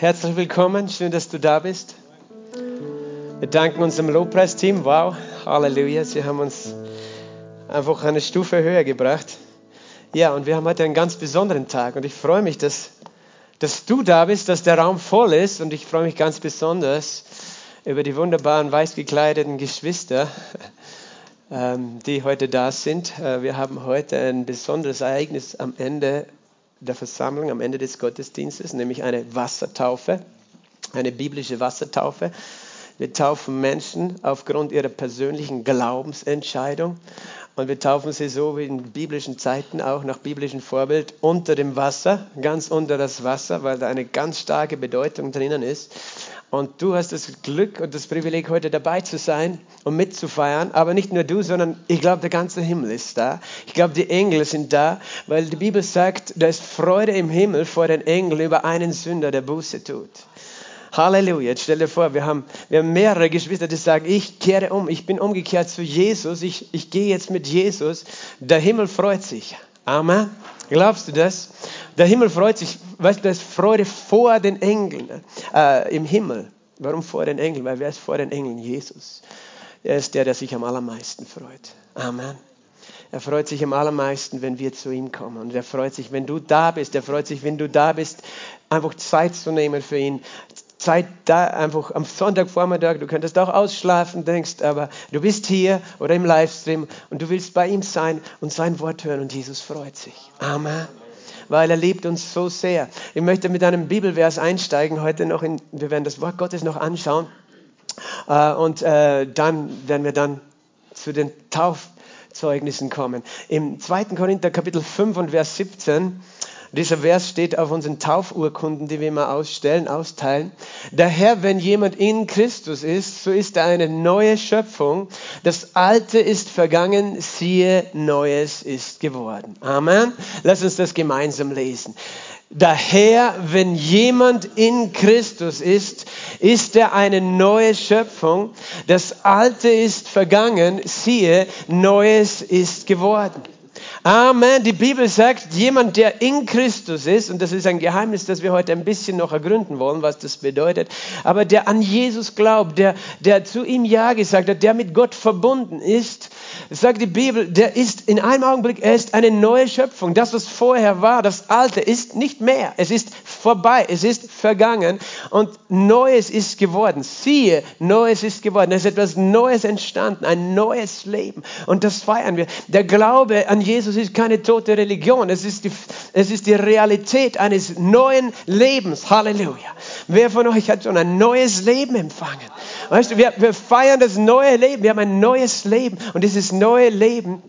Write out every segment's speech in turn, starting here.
herzlich willkommen. Schön, dass du da bist. Wir danken unserem Lobpreisteam. Wow, Halleluja. Sie haben uns einfach eine Stufe höher gebracht. Ja, und wir haben heute einen ganz besonderen Tag. Und ich freue mich, dass, dass du da bist, dass der Raum voll ist. Und ich freue mich ganz besonders über die wunderbaren weiß gekleideten Geschwister, ähm, die heute da sind. Äh, wir haben heute ein besonderes Ereignis am Ende der Versammlung, am Ende des Gottesdienstes, nämlich eine Wassertaufe, eine biblische Wassertaufe. Wir taufen Menschen aufgrund ihrer persönlichen Glaubensentscheidung. Und wir taufen sie so wie in biblischen Zeiten auch nach biblischem Vorbild unter dem Wasser, ganz unter das Wasser, weil da eine ganz starke Bedeutung drinnen ist. Und du hast das Glück und das Privileg, heute dabei zu sein und mitzufeiern. Aber nicht nur du, sondern ich glaube, der ganze Himmel ist da. Ich glaube, die Engel sind da, weil die Bibel sagt, da ist Freude im Himmel vor den Engeln über einen Sünder, der Buße tut. Halleluja. Jetzt stell dir vor, wir haben, wir haben mehrere Geschwister, die sagen, ich kehre um, ich bin umgekehrt zu Jesus, ich, ich gehe jetzt mit Jesus. Der Himmel freut sich. Amen. Glaubst du das? Der Himmel freut sich, weißt du, das ist Freude vor den Engeln äh, im Himmel. Warum vor den Engeln? Weil wer ist vor den Engeln? Jesus. Er ist der, der sich am allermeisten freut. Amen. Er freut sich am allermeisten, wenn wir zu ihm kommen. Und er freut sich, wenn du da bist. Er freut sich, wenn du da bist, einfach Zeit zu nehmen für ihn. Zeit da einfach am Sonntagvormittag, du könntest auch ausschlafen, denkst, aber du bist hier oder im Livestream und du willst bei ihm sein und sein Wort hören und Jesus freut sich. Amen. Weil er liebt uns so sehr. Ich möchte mit einem Bibelvers einsteigen heute noch in, wir werden das Wort Gottes noch anschauen äh, und äh, dann werden wir dann zu den Taufzeugnissen kommen. Im 2. Korinther Kapitel 5 und Vers 17 dieser Vers steht auf unseren Taufurkunden, die wir immer ausstellen, austeilen. Daher, wenn jemand in Christus ist, so ist er eine neue Schöpfung. Das Alte ist vergangen, siehe, Neues ist geworden. Amen. Lass uns das gemeinsam lesen. Daher, wenn jemand in Christus ist, ist er eine neue Schöpfung. Das Alte ist vergangen, siehe, Neues ist geworden. Amen. Die Bibel sagt, jemand, der in Christus ist, und das ist ein Geheimnis, das wir heute ein bisschen noch ergründen wollen, was das bedeutet, aber der an Jesus glaubt, der, der zu ihm Ja gesagt hat, der mit Gott verbunden ist, sagt die Bibel, der ist in einem Augenblick, er ist eine neue Schöpfung. Das, was vorher war, das Alte, ist nicht mehr. Es ist vorbei, es ist vergangen und Neues ist geworden. Siehe, Neues ist geworden. Es ist etwas Neues entstanden, ein neues Leben. Und das feiern wir. Der Glaube an Jesus ist keine tote Religion. Es ist die, es ist die Realität eines neuen Lebens. Halleluja. Wer von euch hat schon ein neues Leben empfangen? Weißt du, wir, wir feiern das neue Leben. Wir haben ein neues Leben. Und dieses neue Leben,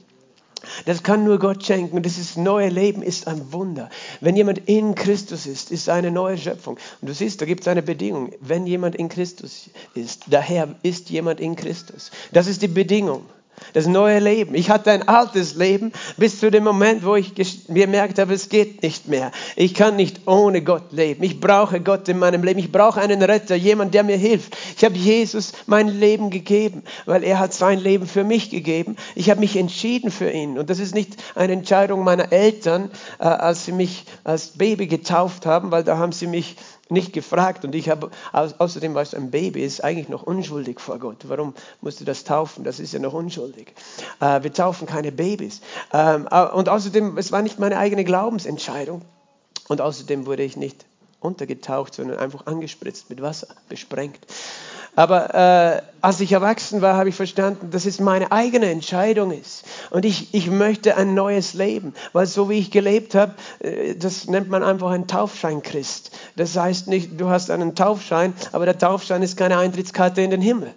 das kann nur Gott schenken. Und dieses neue Leben ist ein Wunder. Wenn jemand in Christus ist, ist eine neue Schöpfung. Und du siehst, da gibt es eine Bedingung. Wenn jemand in Christus ist, daher ist jemand in Christus. Das ist die Bedingung das neue Leben. Ich hatte ein altes Leben bis zu dem Moment, wo ich gemerkt habe, es geht nicht mehr. Ich kann nicht ohne Gott leben. Ich brauche Gott in meinem Leben. Ich brauche einen Retter, jemand, der mir hilft. Ich habe Jesus mein Leben gegeben, weil er hat sein Leben für mich gegeben. Ich habe mich entschieden für ihn. Und das ist nicht eine Entscheidung meiner Eltern, äh, als sie mich als Baby getauft haben, weil da haben sie mich nicht gefragt und ich habe, außerdem war es ein Baby, ist eigentlich noch unschuldig vor Gott. Warum musst du das taufen? Das ist ja noch unschuldig. Äh, wir taufen keine Babys. Ähm, äh, und außerdem, es war nicht meine eigene Glaubensentscheidung. Und außerdem wurde ich nicht untergetaucht, sondern einfach angespritzt mit Wasser, besprengt. Aber äh, als ich erwachsen war, habe ich verstanden, dass es meine eigene Entscheidung ist. Und ich, ich möchte ein neues Leben. Weil so wie ich gelebt habe, äh, das nennt man einfach ein Taufschein Christ. Das heißt nicht, du hast einen Taufschein, aber der Taufschein ist keine Eintrittskarte in den Himmel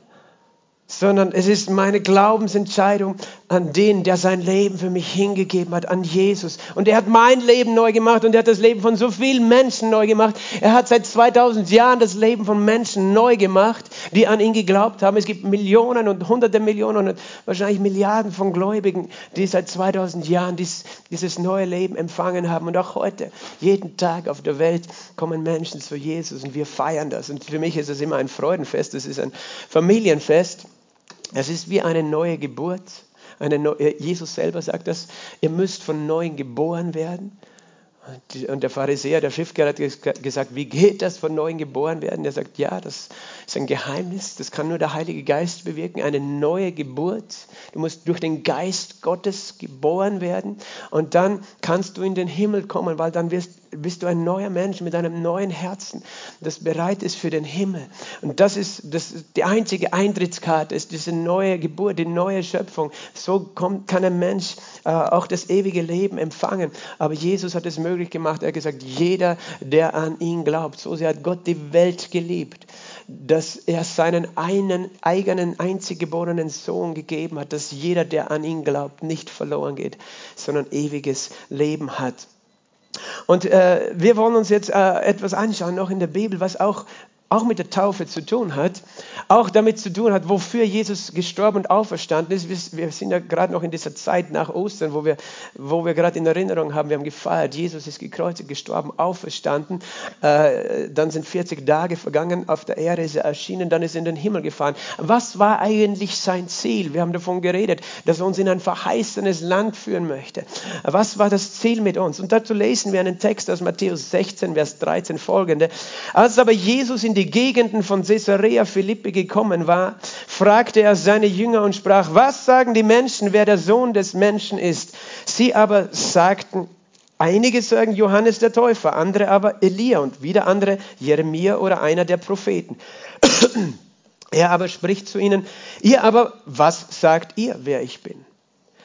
sondern es ist meine Glaubensentscheidung an den, der sein Leben für mich hingegeben hat, an Jesus. Und er hat mein Leben neu gemacht und er hat das Leben von so vielen Menschen neu gemacht. Er hat seit 2000 Jahren das Leben von Menschen neu gemacht, die an ihn geglaubt haben. Es gibt Millionen und hunderte Millionen und wahrscheinlich Milliarden von Gläubigen, die seit 2000 Jahren dies, dieses neue Leben empfangen haben. Und auch heute, jeden Tag auf der Welt kommen Menschen zu Jesus und wir feiern das. Und für mich ist es immer ein Freudenfest, es ist ein Familienfest. Es ist wie eine neue Geburt. Eine neue, Jesus selber sagt das, ihr müsst von neuem geboren werden. Und der Pharisäer, der Schriftgelehrte hat gesagt, wie geht das von neuem geboren werden? Er sagt, ja, das ist ein Geheimnis, das kann nur der Heilige Geist bewirken, eine neue Geburt. Du musst durch den Geist Gottes geboren werden und dann kannst du in den Himmel kommen, weil dann wirst, bist du ein neuer Mensch mit einem neuen Herzen, das bereit ist für den Himmel. Und das ist, das ist die einzige Eintrittskarte, ist diese neue Geburt, die neue Schöpfung. So kommt, kann ein Mensch äh, auch das ewige Leben empfangen. Aber Jesus hat es möglich gemacht. Er hat gesagt, jeder, der an ihn glaubt, so sehr hat Gott die Welt geliebt, dass er seinen einen eigenen einzig geborenen Sohn gegeben hat, dass jeder, der an ihn glaubt, nicht verloren geht, sondern ewiges Leben hat. Und äh, wir wollen uns jetzt äh, etwas anschauen, noch in der Bibel, was auch auch mit der Taufe zu tun hat, auch damit zu tun hat, wofür Jesus gestorben und auferstanden ist. Wir sind ja gerade noch in dieser Zeit nach Ostern, wo wir, wo wir gerade in Erinnerung haben, wir haben gefeiert, Jesus ist gekreuzigt, gestorben, auferstanden. Äh, dann sind 40 Tage vergangen, auf der Erde ist er erschienen, dann ist er in den Himmel gefahren. Was war eigentlich sein Ziel? Wir haben davon geredet, dass er uns in ein verheißenes Land führen möchte. Was war das Ziel mit uns? Und dazu lesen wir einen Text aus Matthäus 16, Vers 13 folgende. Als aber Jesus in die Gegenden von Caesarea Philippi gekommen war, fragte er seine Jünger und sprach, was sagen die Menschen, wer der Sohn des Menschen ist? Sie aber sagten, einige sagen Johannes der Täufer, andere aber Elia und wieder andere Jeremia oder einer der Propheten. er aber spricht zu ihnen, ihr aber, was sagt ihr, wer ich bin?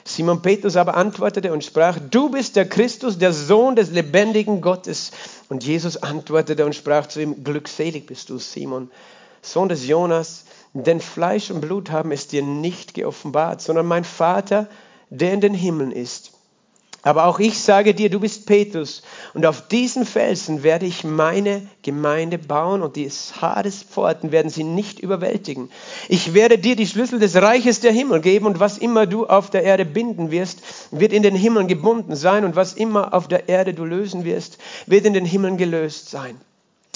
Simon Petrus aber antwortete und sprach, du bist der Christus, der Sohn des lebendigen Gottes. Und Jesus antwortete und sprach zu ihm, glückselig bist du, Simon, Sohn des Jonas, denn Fleisch und Blut haben es dir nicht geoffenbart, sondern mein Vater, der in den Himmeln ist. Aber auch ich sage dir, du bist Petrus, und auf diesen Felsen werde ich meine Gemeinde bauen, und die Hades-Pforten werden sie nicht überwältigen. Ich werde dir die Schlüssel des Reiches der Himmel geben, und was immer du auf der Erde binden wirst, wird in den Himmeln gebunden sein, und was immer auf der Erde du lösen wirst, wird in den Himmeln gelöst sein.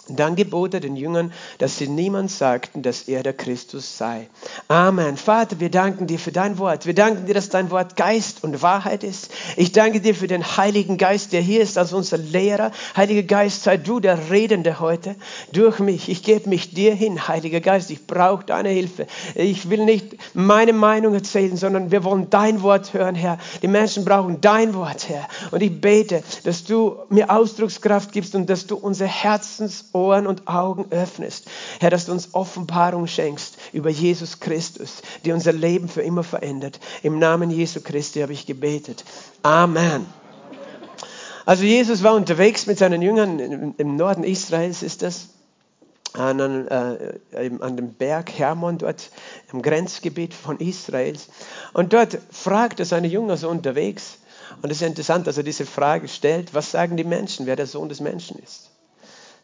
Dann gebot er den Jüngern, dass sie niemand sagten, dass er der Christus sei. Amen. Vater, wir danken dir für dein Wort. Wir danken dir, dass dein Wort Geist und Wahrheit ist. Ich danke dir für den Heiligen Geist, der hier ist als unser Lehrer. Heiliger Geist, sei du der Redende heute durch mich. Ich gebe mich dir hin, Heiliger Geist. Ich brauche deine Hilfe. Ich will nicht meine Meinung erzählen, sondern wir wollen dein Wort hören, Herr. Die Menschen brauchen dein Wort, Herr. Und ich bete, dass du mir Ausdruckskraft gibst und dass du unser Herzens Ohren und Augen öffnest. Herr, dass du uns Offenbarung schenkst über Jesus Christus, die unser Leben für immer verändert. Im Namen Jesu Christi habe ich gebetet. Amen. Also Jesus war unterwegs mit seinen Jüngern im Norden Israels, ist das, an, äh, an dem Berg Hermon, dort im Grenzgebiet von Israels. Und dort fragt er seine Jünger so unterwegs, und es ist interessant, dass er diese Frage stellt, was sagen die Menschen, wer der Sohn des Menschen ist?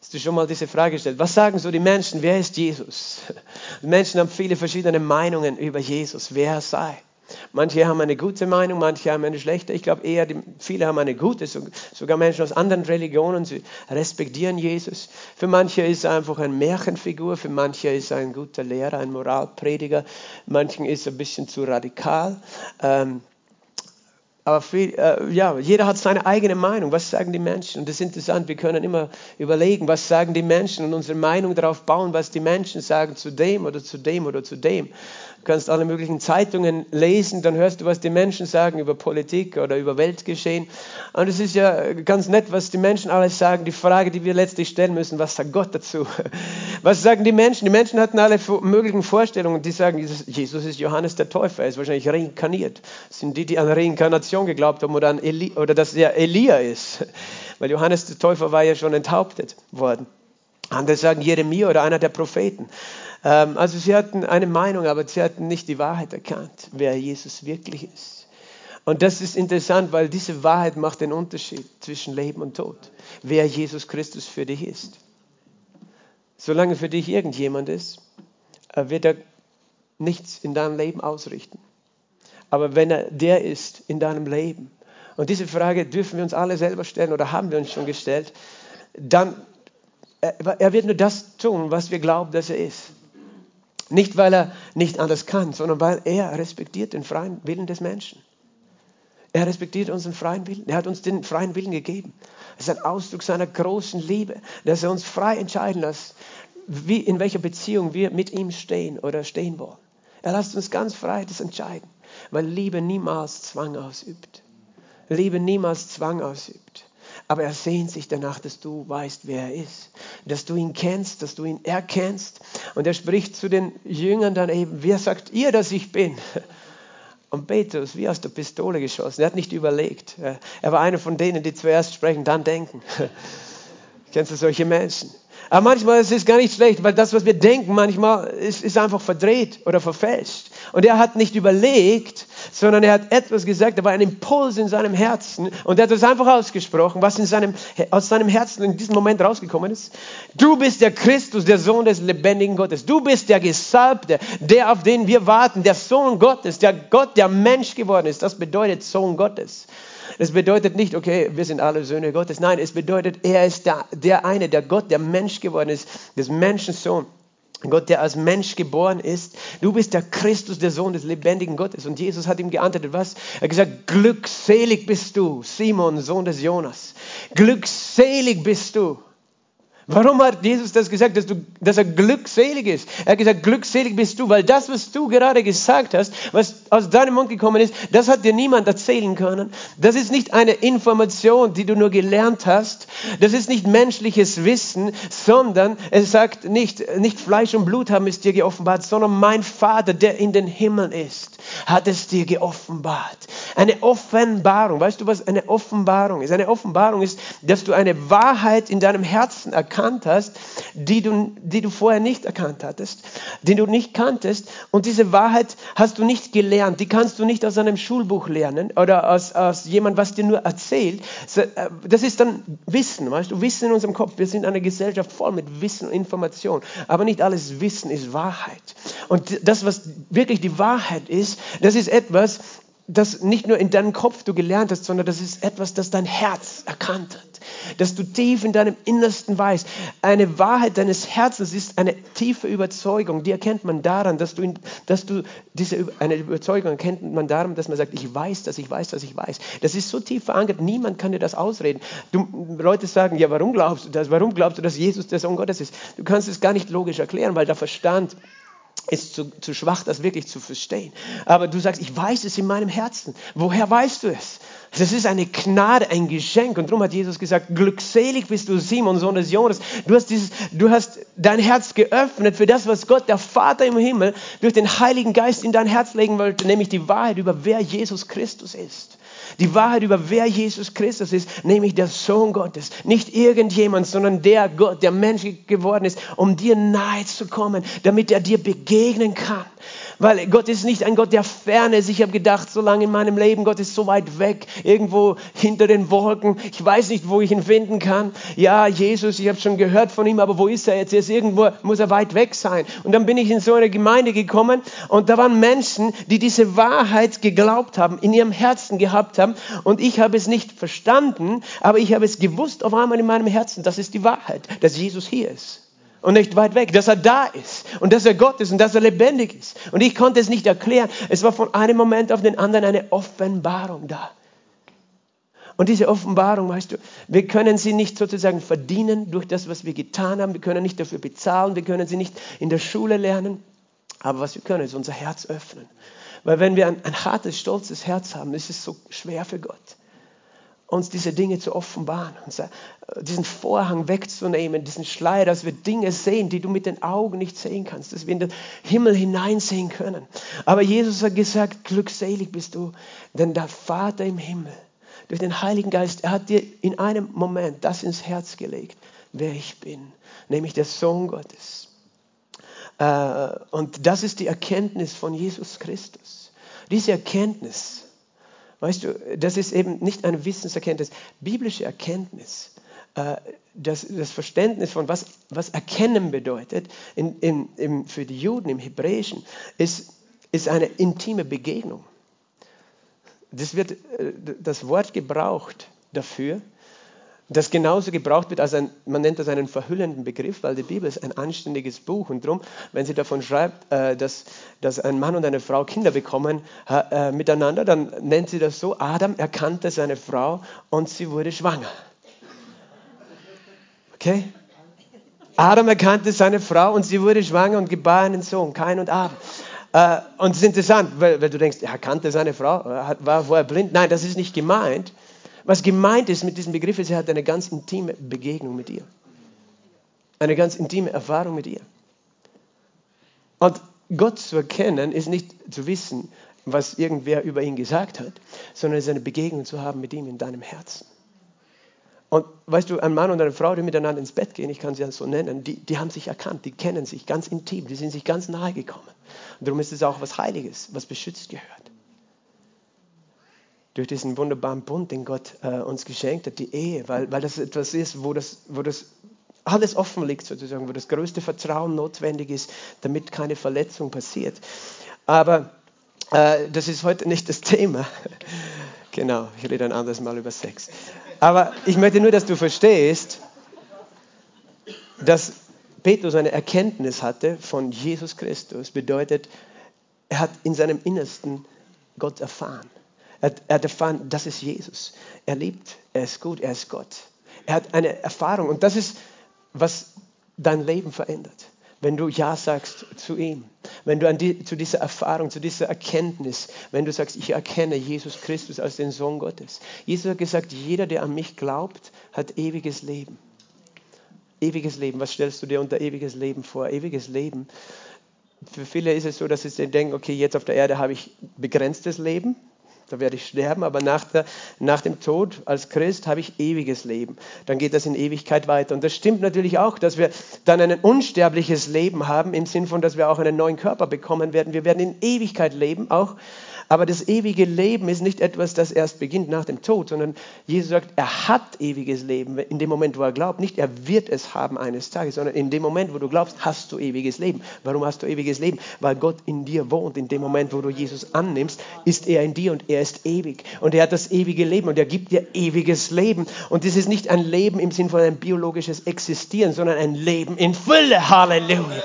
Hast du schon mal diese Frage gestellt? Was sagen so die Menschen? Wer ist Jesus? Die Menschen haben viele verschiedene Meinungen über Jesus, wer er sei. Manche haben eine gute Meinung, manche haben eine schlechte. Ich glaube eher, die, viele haben eine gute. Sogar Menschen aus anderen Religionen, sie respektieren Jesus. Für manche ist er einfach eine Märchenfigur, für manche ist er ein guter Lehrer, ein Moralprediger. Manchen ist er ein bisschen zu radikal. Ähm, aber viel, äh, ja, jeder hat seine eigene Meinung. Was sagen die Menschen? Und das ist interessant, wir können immer überlegen, was sagen die Menschen und unsere Meinung darauf bauen, was die Menschen sagen zu dem oder zu dem oder zu dem. Du kannst alle möglichen Zeitungen lesen, dann hörst du, was die Menschen sagen über Politik oder über Weltgeschehen. Und es ist ja ganz nett, was die Menschen alles sagen. Die Frage, die wir letztlich stellen müssen, was sagt Gott dazu? Was sagen die Menschen? Die Menschen hatten alle möglichen Vorstellungen. Die sagen, Jesus ist Johannes der Täufer, er ist wahrscheinlich reinkarniert. Das sind die, die an Reinkarnation geglaubt haben oder, an Eli oder dass er Elia ist. Weil Johannes der Täufer war ja schon enthauptet worden. Andere sagen Jeremia oder einer der Propheten. Ähm, also sie hatten eine Meinung, aber sie hatten nicht die Wahrheit erkannt, wer Jesus wirklich ist. Und das ist interessant, weil diese Wahrheit macht den Unterschied zwischen Leben und Tod. Wer Jesus Christus für dich ist. Solange für dich irgendjemand ist, äh, wird er nichts in deinem Leben ausrichten. Aber wenn er der ist in deinem Leben, und diese Frage dürfen wir uns alle selber stellen oder haben wir uns schon gestellt, dann er wird nur das tun, was wir glauben, dass er ist. Nicht, weil er nicht anders kann, sondern weil er respektiert den freien Willen des Menschen. Er respektiert unseren freien Willen. Er hat uns den freien Willen gegeben. Es ist ein Ausdruck seiner großen Liebe, dass er uns frei entscheiden lässt, wie, in welcher Beziehung wir mit ihm stehen oder stehen wollen. Er lässt uns ganz frei das entscheiden, weil Liebe niemals Zwang ausübt. Liebe niemals Zwang ausübt. Aber er sehnt sich danach, dass du weißt, wer er ist, dass du ihn kennst, dass du ihn erkennst. Und er spricht zu den Jüngern dann eben, wer sagt ihr, dass ich bin? Und Petrus, wie aus der Pistole geschossen, er hat nicht überlegt. Er war einer von denen, die zuerst sprechen, dann denken. Kennst du solche Menschen? Aber manchmal ist es gar nicht schlecht, weil das, was wir denken, manchmal ist, ist einfach verdreht oder verfälscht. Und er hat nicht überlegt, sondern er hat etwas gesagt, da war ein Impuls in seinem Herzen und er hat es einfach ausgesprochen, was in seinem, aus seinem Herzen in diesem Moment rausgekommen ist. Du bist der Christus, der Sohn des lebendigen Gottes. Du bist der Gesalbte, der, auf den wir warten, der Sohn Gottes, der Gott, der Mensch geworden ist. Das bedeutet Sohn Gottes. Es bedeutet nicht, okay, wir sind alle Söhne Gottes. Nein, es bedeutet, er ist der, der eine, der Gott, der Mensch geworden ist, des Menschensohn. Gott, der als Mensch geboren ist. Du bist der Christus, der Sohn des lebendigen Gottes. Und Jesus hat ihm geantwortet, was? Er hat gesagt, glückselig bist du, Simon, Sohn des Jonas. Glückselig bist du. Warum hat Jesus das gesagt, dass, du, dass er glückselig ist? Er hat gesagt, glückselig bist du, weil das, was du gerade gesagt hast, was aus deinem Mund gekommen ist, das hat dir niemand erzählen können. Das ist nicht eine Information, die du nur gelernt hast. Das ist nicht menschliches Wissen, sondern es sagt nicht, nicht Fleisch und Blut haben es dir geoffenbart, sondern mein Vater, der in den Himmeln ist, hat es dir geoffenbart. Eine Offenbarung. Weißt du, was eine Offenbarung ist? Eine Offenbarung ist, dass du eine Wahrheit in deinem Herzen erkannst erkannt hast, die du, die du vorher nicht erkannt hattest, die du nicht kanntest. Und diese Wahrheit hast du nicht gelernt. Die kannst du nicht aus einem Schulbuch lernen oder aus, aus jemand, was dir nur erzählt. Äh, das ist dann Wissen, weißt du, Wissen in unserem Kopf. Wir sind eine Gesellschaft voll mit Wissen und Information. Aber nicht alles Wissen ist Wahrheit. Und das, was wirklich die Wahrheit ist, das ist etwas, das nicht nur in deinem Kopf du gelernt hast, sondern das ist etwas, das dein Herz erkannt hat dass du tief in deinem Innersten weißt. Eine Wahrheit deines Herzens ist eine tiefe Überzeugung. Die erkennt man daran, dass du, dass du diese eine Überzeugung erkennt man daran, dass man sagt, ich weiß, dass ich weiß, dass ich weiß. Das ist so tief verankert, niemand kann dir das ausreden. Du, Leute sagen, ja, warum glaubst du das? Warum glaubst du, dass Jesus der Sohn Gottes ist? Du kannst es gar nicht logisch erklären, weil der Verstand ist zu, zu schwach, das wirklich zu verstehen. Aber du sagst, ich weiß es in meinem Herzen. Woher weißt du es? Das ist eine Gnade, ein Geschenk. Und darum hat Jesus gesagt, glückselig bist du, Simon, Sohn des Jonas. Du hast, dieses, du hast dein Herz geöffnet für das, was Gott, der Vater im Himmel, durch den Heiligen Geist in dein Herz legen wollte, nämlich die Wahrheit über wer Jesus Christus ist. Die Wahrheit über wer Jesus Christus ist, nämlich der Sohn Gottes. Nicht irgendjemand, sondern der Gott, der Mensch geworden ist, um dir nahe zu kommen, damit er dir begegnen kann. Weil Gott ist nicht ein Gott der Ferne ist. Ich habe gedacht, so lange in meinem Leben, Gott ist so weit weg, irgendwo hinter den Wolken. Ich weiß nicht, wo ich ihn finden kann. Ja, Jesus, ich habe schon gehört von ihm, aber wo ist er jetzt? Er ist irgendwo, muss er weit weg sein. Und dann bin ich in so eine Gemeinde gekommen und da waren Menschen, die diese Wahrheit geglaubt haben, in ihrem Herzen gehabt haben. Und ich habe es nicht verstanden, aber ich habe es gewusst auf einmal in meinem Herzen. Das ist die Wahrheit, dass Jesus hier ist und nicht weit weg, dass er da ist und dass er Gott ist und dass er lebendig ist. Und ich konnte es nicht erklären. Es war von einem Moment auf den anderen eine Offenbarung da. Und diese Offenbarung, weißt du, wir können sie nicht sozusagen verdienen durch das, was wir getan haben. Wir können nicht dafür bezahlen. Wir können sie nicht in der Schule lernen. Aber was wir können, ist unser Herz öffnen. Weil wenn wir ein, ein hartes, stolzes Herz haben, ist es so schwer für Gott uns diese Dinge zu offenbaren, diesen Vorhang wegzunehmen, diesen Schleier, dass wir Dinge sehen, die du mit den Augen nicht sehen kannst, dass wir in den Himmel hineinsehen können. Aber Jesus hat gesagt, glückselig bist du, denn der Vater im Himmel, durch den Heiligen Geist, er hat dir in einem Moment das ins Herz gelegt, wer ich bin, nämlich der Sohn Gottes. Äh, und das ist die Erkenntnis von Jesus Christus. Diese Erkenntnis, Weißt du, das ist eben nicht eine Wissenserkenntnis, biblische Erkenntnis. Äh, das, das Verständnis von was, was Erkennen bedeutet in, in, in, für die Juden im Hebräischen ist, ist eine intime Begegnung. Das wird äh, das Wort gebraucht dafür, das genauso gebraucht wird als ein, man nennt das einen verhüllenden Begriff, weil die Bibel ist ein anständiges Buch und darum, wenn sie davon schreibt, äh, dass, dass ein Mann und eine Frau Kinder bekommen äh, miteinander, dann nennt sie das so, Adam erkannte seine Frau und sie wurde schwanger. Okay? Adam erkannte seine Frau und sie wurde schwanger und gebar einen Sohn, Kain und Abel. Äh, und es ist interessant, weil, weil, du denkst, er kannte seine Frau, war vorher blind. Nein, das ist nicht gemeint. Was gemeint ist mit diesem Begriff ist, er hat eine ganz intime Begegnung mit ihr. Eine ganz intime Erfahrung mit ihr. Und Gott zu erkennen ist nicht zu wissen, was irgendwer über ihn gesagt hat, sondern es ist eine Begegnung zu haben mit ihm in deinem Herzen. Und weißt du, ein Mann und eine Frau, die miteinander ins Bett gehen, ich kann sie ja so nennen, die, die haben sich erkannt, die kennen sich ganz intim, die sind sich ganz nahe gekommen. Und darum ist es auch was Heiliges, was beschützt gehört durch diesen wunderbaren Bund, den Gott äh, uns geschenkt hat, die Ehe, weil, weil das etwas ist, wo das, wo das alles offen liegt sozusagen, wo das größte Vertrauen notwendig ist, damit keine Verletzung passiert. Aber äh, das ist heute nicht das Thema. genau, ich rede ein anderes Mal über Sex. Aber ich möchte nur, dass du verstehst, dass Petrus eine Erkenntnis hatte von Jesus Christus, bedeutet, er hat in seinem Innersten Gott erfahren. Er, er erfahren, das ist Jesus. Er liebt, er ist gut, er ist Gott. Er hat eine Erfahrung und das ist, was dein Leben verändert. Wenn du Ja sagst zu ihm, wenn du die, zu dieser Erfahrung, zu dieser Erkenntnis, wenn du sagst, ich erkenne Jesus Christus als den Sohn Gottes. Jesus hat gesagt, jeder, der an mich glaubt, hat ewiges Leben. Ewiges Leben, was stellst du dir unter ewiges Leben vor? Ewiges Leben. Für viele ist es so, dass sie denken, okay, jetzt auf der Erde habe ich begrenztes Leben, da werde ich sterben, aber nach, der, nach dem Tod als Christ habe ich ewiges Leben. Dann geht das in Ewigkeit weiter. Und das stimmt natürlich auch, dass wir dann ein unsterbliches Leben haben, im Sinn von, dass wir auch einen neuen Körper bekommen werden. Wir werden in Ewigkeit leben, auch aber das ewige Leben ist nicht etwas, das erst beginnt nach dem Tod, sondern Jesus sagt, er hat ewiges Leben in dem Moment, wo er glaubt. Nicht, er wird es haben eines Tages, sondern in dem Moment, wo du glaubst, hast du ewiges Leben. Warum hast du ewiges Leben? Weil Gott in dir wohnt. In dem Moment, wo du Jesus annimmst, ist er in dir und er ist ewig. Und er hat das ewige Leben und er gibt dir ewiges Leben. Und das ist nicht ein Leben im Sinn von ein biologisches Existieren, sondern ein Leben in Fülle. Halleluja.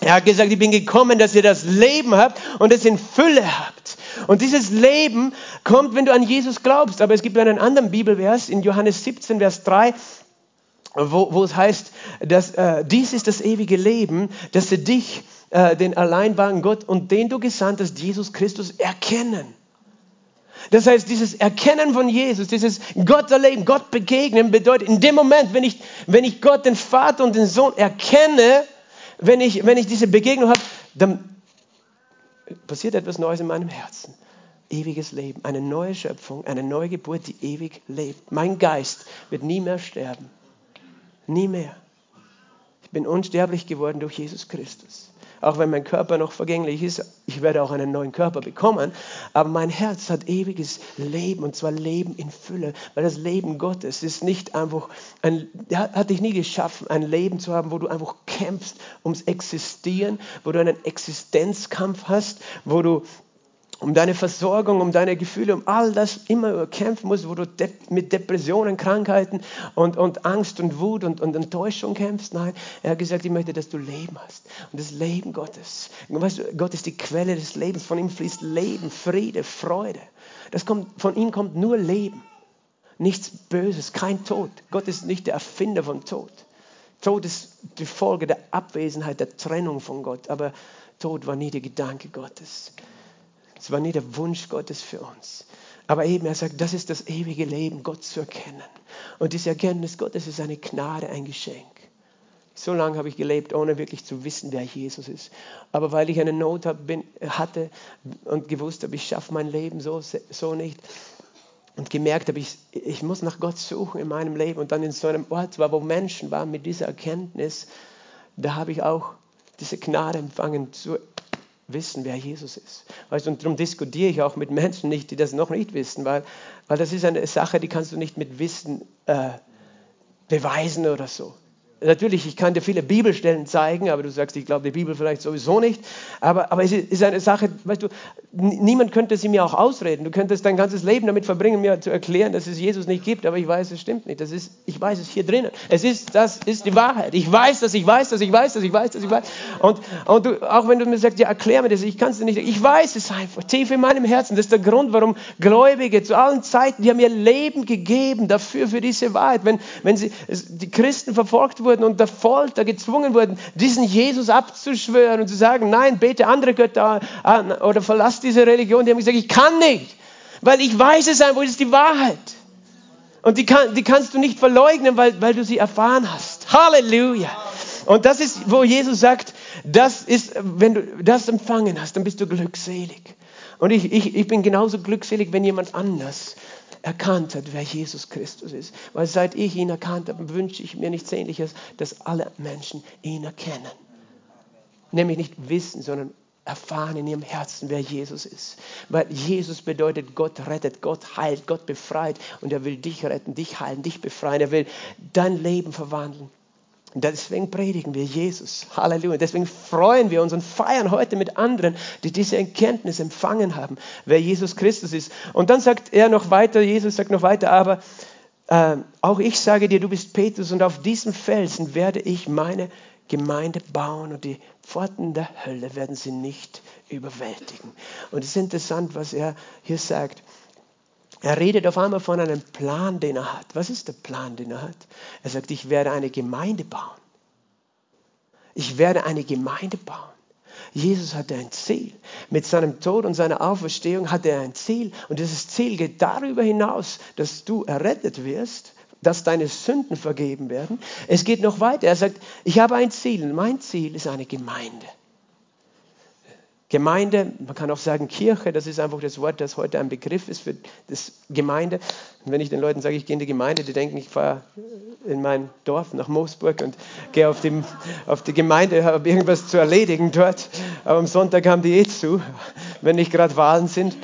Er hat gesagt, ich bin gekommen, dass ihr das Leben habt und es in Fülle habt. Und dieses Leben kommt, wenn du an Jesus glaubst. Aber es gibt einen anderen Bibelvers in Johannes 17, Vers 3, wo, wo es heißt, dass äh, dies ist das ewige Leben, dass sie dich, äh, den alleinwahren Gott und den du gesandt hast, Jesus Christus, erkennen. Das heißt, dieses Erkennen von Jesus, dieses Gott erleben, Gott begegnen, bedeutet in dem Moment, wenn ich, wenn ich Gott, den Vater und den Sohn erkenne, wenn ich, wenn ich diese Begegnung habe, dann passiert etwas Neues in meinem Herzen. Ewiges Leben, eine neue Schöpfung, eine neue Geburt, die ewig lebt. Mein Geist wird nie mehr sterben. Nie mehr. Ich bin unsterblich geworden durch Jesus Christus. Auch wenn mein Körper noch vergänglich ist, ich werde auch einen neuen Körper bekommen. Aber mein Herz hat ewiges Leben und zwar Leben in Fülle, weil das Leben Gottes ist nicht einfach, ein, hat dich nie geschaffen, ein Leben zu haben, wo du einfach kämpfst ums Existieren, wo du einen Existenzkampf hast, wo du um deine Versorgung, um deine Gefühle, um all das immer kämpfen musst, wo du de mit Depressionen, Krankheiten und, und Angst und Wut und, und Enttäuschung kämpfst. Nein, er hat gesagt, ich möchte, dass du Leben hast. Und das Leben Gottes. weißt du, Gott ist die Quelle des Lebens. Von ihm fließt Leben, Friede, Freude. Das kommt, von ihm kommt nur Leben. Nichts Böses, kein Tod. Gott ist nicht der Erfinder von Tod. Tod ist die Folge der Abwesenheit, der Trennung von Gott. Aber Tod war nie der Gedanke Gottes. Es war nie der Wunsch Gottes für uns. Aber eben, er sagt, das ist das ewige Leben, Gott zu erkennen. Und diese Erkenntnis Gottes ist eine Gnade, ein Geschenk. So lange habe ich gelebt, ohne wirklich zu wissen, wer Jesus ist. Aber weil ich eine Not hatte und gewusst habe, ich schaffe mein Leben so, so nicht und gemerkt habe, ich, ich muss nach Gott suchen in meinem Leben und dann in so einem Ort war, wo Menschen waren mit dieser Erkenntnis, da habe ich auch diese Gnade empfangen, zu wissen, wer Jesus ist. Weißt, und darum diskutiere ich auch mit Menschen nicht, die das noch nicht wissen, weil, weil das ist eine Sache, die kannst du nicht mit Wissen äh, beweisen oder so. Natürlich, ich kann dir viele Bibelstellen zeigen, aber du sagst, ich glaube die Bibel vielleicht sowieso nicht. Aber, aber es ist eine Sache, weißt du, niemand könnte sie mir auch ausreden. Du könntest dein ganzes Leben damit verbringen, mir zu erklären, dass es Jesus nicht gibt, aber ich weiß, es stimmt nicht. Das ist, ich weiß es hier drinnen. Es ist, das ist die Wahrheit. Ich weiß, dass ich weiß, dass ich weiß, dass ich weiß, dass ich weiß. Und, und du, auch wenn du mir sagst, ja, erklär mir das, ich kann es dir nicht. Ich weiß es einfach, tief in meinem Herzen. Das ist der Grund, warum Gläubige zu allen Zeiten, die haben ihr Leben gegeben dafür, für diese Wahrheit. Wenn, wenn sie, die Christen verfolgt wurden, wurden, unter Folter gezwungen wurden, diesen Jesus abzuschwören und zu sagen, nein, bete andere Götter an oder verlass diese Religion. Die haben gesagt, ich kann nicht, weil ich weiß es einfach, es ist die Wahrheit. Und die, kann, die kannst du nicht verleugnen, weil, weil du sie erfahren hast. Halleluja. Und das ist, wo Jesus sagt, das ist, wenn du das empfangen hast, dann bist du glückselig. Und ich, ich, ich bin genauso glückselig, wenn jemand anders erkannt hat, wer Jesus Christus ist. Weil seit ich ihn erkannt habe, wünsche ich mir nichts Ähnliches, dass alle Menschen ihn erkennen. Nämlich nicht wissen, sondern erfahren in ihrem Herzen, wer Jesus ist. Weil Jesus bedeutet, Gott rettet, Gott heilt, Gott befreit und er will dich retten, dich heilen, dich befreien. Er will dein Leben verwandeln. Deswegen predigen wir Jesus. Halleluja. Deswegen freuen wir uns und feiern heute mit anderen, die diese Erkenntnis empfangen haben, wer Jesus Christus ist. Und dann sagt er noch weiter, Jesus sagt noch weiter, aber äh, auch ich sage dir, du bist Petrus und auf diesem Felsen werde ich meine Gemeinde bauen und die Pforten der Hölle werden sie nicht überwältigen. Und es ist interessant, was er hier sagt. Er redet auf einmal von einem Plan, den er hat. Was ist der Plan, den er hat? Er sagt, ich werde eine Gemeinde bauen. Ich werde eine Gemeinde bauen. Jesus hatte ein Ziel. Mit seinem Tod und seiner Auferstehung hatte er ein Ziel. Und dieses Ziel geht darüber hinaus, dass du errettet wirst, dass deine Sünden vergeben werden. Es geht noch weiter. Er sagt, ich habe ein Ziel. Mein Ziel ist eine Gemeinde. Gemeinde, man kann auch sagen Kirche, das ist einfach das Wort, das heute ein Begriff ist für das Gemeinde. Und wenn ich den Leuten sage, ich gehe in die Gemeinde, die denken, ich fahre in mein Dorf nach Moosburg und gehe auf die, auf die Gemeinde, habe irgendwas zu erledigen dort. Aber am Sonntag haben die eh zu, wenn nicht gerade Wahlen sind.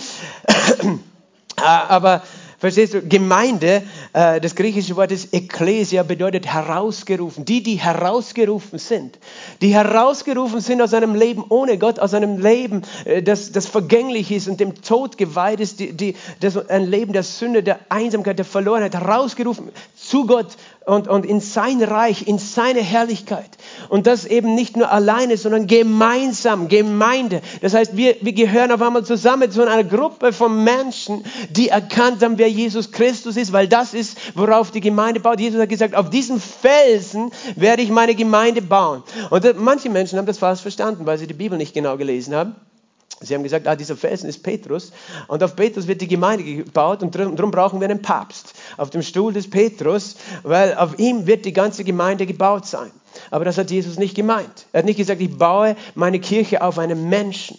Aber Verstehst du? Gemeinde, äh, das griechische Wort ist Ekklesia, bedeutet herausgerufen. Die, die herausgerufen sind. Die herausgerufen sind aus einem Leben ohne Gott, aus einem Leben, äh, das, das vergänglich ist und dem Tod geweiht ist, die, die, das, ein Leben der Sünde, der Einsamkeit, der Verlorenheit, herausgerufen zu Gott und, und in sein Reich, in seine Herrlichkeit. Und das eben nicht nur alleine, sondern gemeinsam, Gemeinde. Das heißt, wir, wir gehören auf einmal zusammen zu einer Gruppe von Menschen, die erkannt haben, wer Jesus Christus ist, weil das ist, worauf die Gemeinde baut. Jesus hat gesagt, auf diesem Felsen werde ich meine Gemeinde bauen. Und manche Menschen haben das falsch verstanden, weil sie die Bibel nicht genau gelesen haben. Sie haben gesagt, ah, dieser Felsen ist Petrus und auf Petrus wird die Gemeinde gebaut und darum brauchen wir einen Papst auf dem Stuhl des Petrus, weil auf ihm wird die ganze Gemeinde gebaut sein. Aber das hat Jesus nicht gemeint. Er hat nicht gesagt, ich baue meine Kirche auf einem Menschen.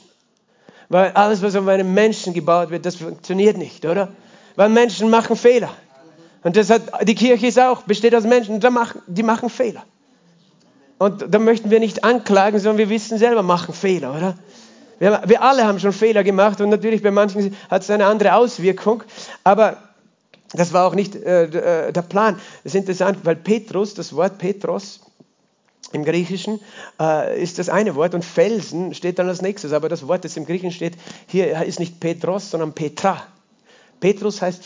Weil alles, was auf einem Menschen gebaut wird, das funktioniert nicht, oder? Weil Menschen machen Fehler. Und das die Kirche ist auch, besteht aus Menschen, die machen Fehler. Und da möchten wir nicht anklagen, sondern wir wissen selber, machen Fehler, oder? Wir, wir alle haben schon Fehler gemacht und natürlich bei manchen hat es eine andere Auswirkung, aber das war auch nicht äh, äh, der Plan. Das ist interessant, weil Petrus, das Wort Petros im Griechischen, äh, ist das eine Wort und Felsen steht dann als nächstes, aber das Wort, das im Griechischen steht, hier ist nicht Petros, sondern Petra. Petrus heißt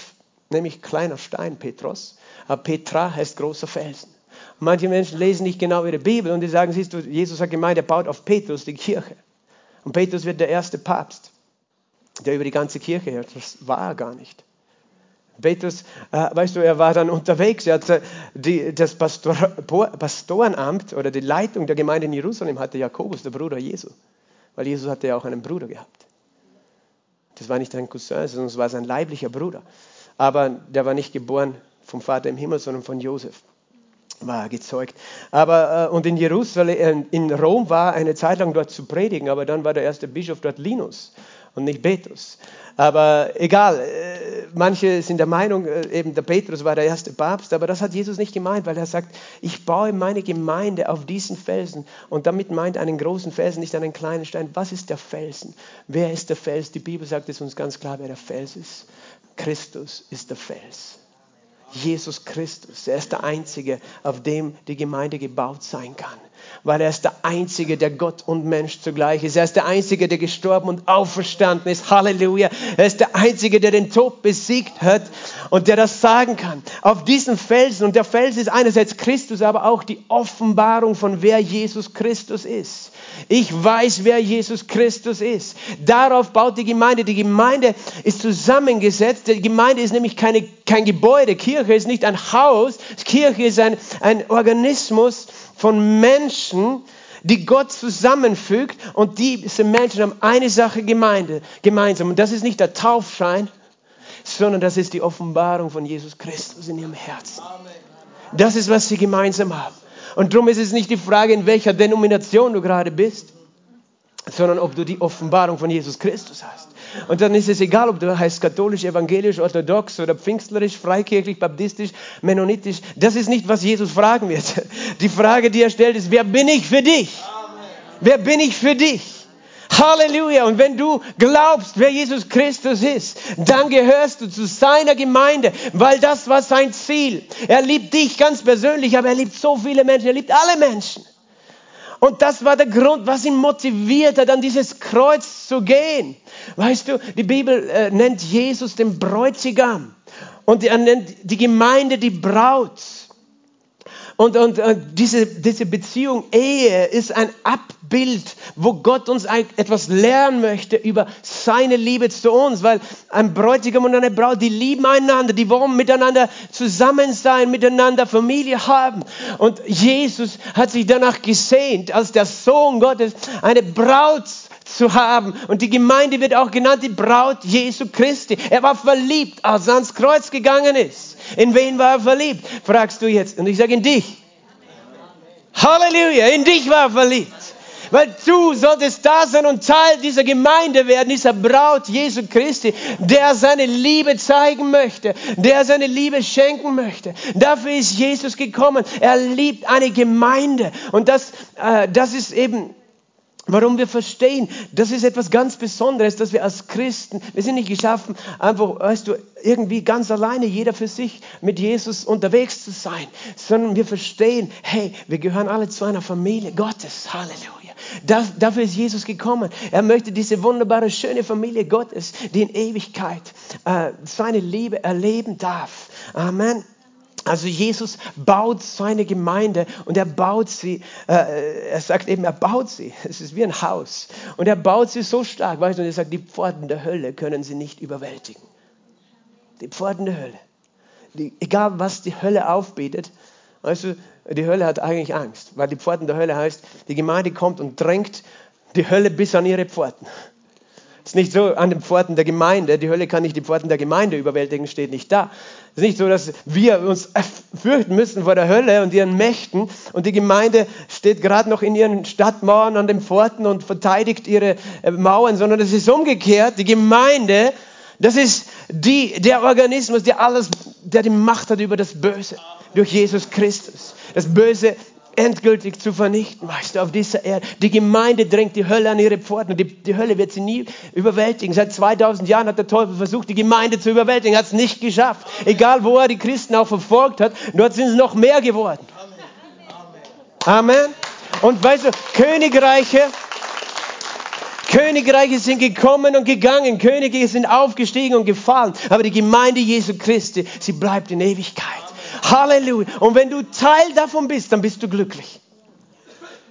nämlich kleiner Stein, Petros, aber Petra heißt großer Felsen. Manche Menschen lesen nicht genau ihre Bibel und die sagen, siehst du, Jesus hat gemeint, er baut auf Petrus die Kirche. Und Petrus wird der erste Papst, der über die ganze Kirche hört. Das war er gar nicht. Petrus, äh, weißt du, er war dann unterwegs. Er hatte die, das Pastor, Pastorenamt oder die Leitung der Gemeinde in Jerusalem hatte Jakobus, der Bruder Jesu. Weil Jesus hatte ja auch einen Bruder gehabt. Das war nicht ein Cousin, sondern es war sein leiblicher Bruder. Aber der war nicht geboren vom Vater im Himmel, sondern von Josef war gezeugt. Aber, äh, und in Jerusalem, in Rom war eine Zeit lang dort zu predigen, aber dann war der erste Bischof dort Linus und nicht Petrus. Aber egal, äh, manche sind der Meinung, äh, eben der Petrus war der erste Papst, aber das hat Jesus nicht gemeint, weil er sagt, ich baue meine Gemeinde auf diesen Felsen und damit meint einen großen Felsen, nicht einen kleinen Stein. Was ist der Felsen? Wer ist der Fels? Die Bibel sagt es uns ganz klar, wer der Fels ist. Christus ist der Fels. Jesus Christus. Er ist der Einzige, auf dem die Gemeinde gebaut sein kann weil er ist der Einzige, der Gott und Mensch zugleich ist. Er ist der Einzige, der gestorben und auferstanden ist. Halleluja. Er ist der Einzige, der den Tod besiegt hat und der das sagen kann. Auf diesen Felsen, und der Fels ist einerseits Christus, aber auch die Offenbarung von wer Jesus Christus ist. Ich weiß, wer Jesus Christus ist. Darauf baut die Gemeinde. Die Gemeinde ist zusammengesetzt. Die Gemeinde ist nämlich keine, kein Gebäude. Kirche ist nicht ein Haus. Kirche ist ein, ein Organismus, von Menschen, die Gott zusammenfügt und diese Menschen haben eine Sache Gemeinde, gemeinsam und das ist nicht der Taufschein, sondern das ist die Offenbarung von Jesus Christus in ihrem Herzen. Das ist, was sie gemeinsam haben. Und darum ist es nicht die Frage, in welcher Denomination du gerade bist, sondern ob du die Offenbarung von Jesus Christus hast. Und dann ist es egal, ob du heißt katholisch, evangelisch, orthodox oder pfingstlerisch, freikirchlich, baptistisch, mennonitisch. Das ist nicht, was Jesus fragen wird. Die Frage, die er stellt, ist, wer bin ich für dich? Wer bin ich für dich? Halleluja. Und wenn du glaubst, wer Jesus Christus ist, dann gehörst du zu seiner Gemeinde, weil das war sein Ziel. Er liebt dich ganz persönlich, aber er liebt so viele Menschen. Er liebt alle Menschen. Und das war der Grund, was ihn motiviert hat, an dieses Kreuz zu gehen. Weißt du, die Bibel äh, nennt Jesus den Bräutigam und er nennt die Gemeinde die Braut. Und, und, und diese, diese Beziehung Ehe ist ein Abbild, wo Gott uns etwas lernen möchte über seine Liebe zu uns, weil ein Bräutigam und eine Braut, die lieben einander, die wollen miteinander zusammen sein, miteinander Familie haben. Und Jesus hat sich danach gesehnt, als der Sohn Gottes eine Braut zu haben. Und die Gemeinde wird auch genannt die Braut Jesu Christi. Er war verliebt, als er ans Kreuz gegangen ist. In wen war er verliebt? Fragst du jetzt. Und ich sage in dich. Halleluja, in dich war er verliebt. Weil du solltest da sein und Teil dieser Gemeinde werden, dieser Braut Jesu Christi, der seine Liebe zeigen möchte, der seine Liebe schenken möchte. Dafür ist Jesus gekommen. Er liebt eine Gemeinde. Und das, äh, das ist eben Warum wir verstehen, das ist etwas ganz Besonderes, dass wir als Christen, wir sind nicht geschaffen, einfach, weißt du, irgendwie ganz alleine, jeder für sich mit Jesus unterwegs zu sein, sondern wir verstehen, hey, wir gehören alle zu einer Familie Gottes. Halleluja. Das, dafür ist Jesus gekommen. Er möchte diese wunderbare, schöne Familie Gottes, die in Ewigkeit äh, seine Liebe erleben darf. Amen. Also Jesus baut seine Gemeinde und er baut sie, äh, er sagt eben, er baut sie. Es ist wie ein Haus. Und er baut sie so stark, weißt du, und er sagt, die Pforten der Hölle können sie nicht überwältigen. Die Pforten der Hölle. Die, egal was die Hölle aufbietet, weißt du, die Hölle hat eigentlich Angst, weil die Pforten der Hölle heißt, die Gemeinde kommt und drängt die Hölle bis an ihre Pforten. Es ist nicht so an den Pforten der Gemeinde, die Hölle kann nicht die Pforten der Gemeinde überwältigen, steht nicht da. Es ist nicht so, dass wir uns fürchten müssen vor der Hölle und ihren Mächten und die Gemeinde steht gerade noch in ihren Stadtmauern an den Pforten und verteidigt ihre äh, Mauern, sondern es ist umgekehrt. Die Gemeinde, das ist die, der Organismus, der alles, der die Macht hat über das Böse durch Jesus Christus. Das Böse endgültig zu vernichten, weißt du, auf dieser Erde. Die Gemeinde drängt die Hölle an ihre Pforten und die, die Hölle wird sie nie überwältigen. Seit 2000 Jahren hat der Teufel versucht, die Gemeinde zu überwältigen, hat es nicht geschafft. Egal, wo er die Christen auch verfolgt hat, dort sind es noch mehr geworden. Amen. Und weißt du, Königreiche, Königreiche sind gekommen und gegangen, Könige sind aufgestiegen und gefallen, aber die Gemeinde Jesu Christi, sie bleibt in Ewigkeit. Halleluja. Und wenn du Teil davon bist, dann bist du glücklich.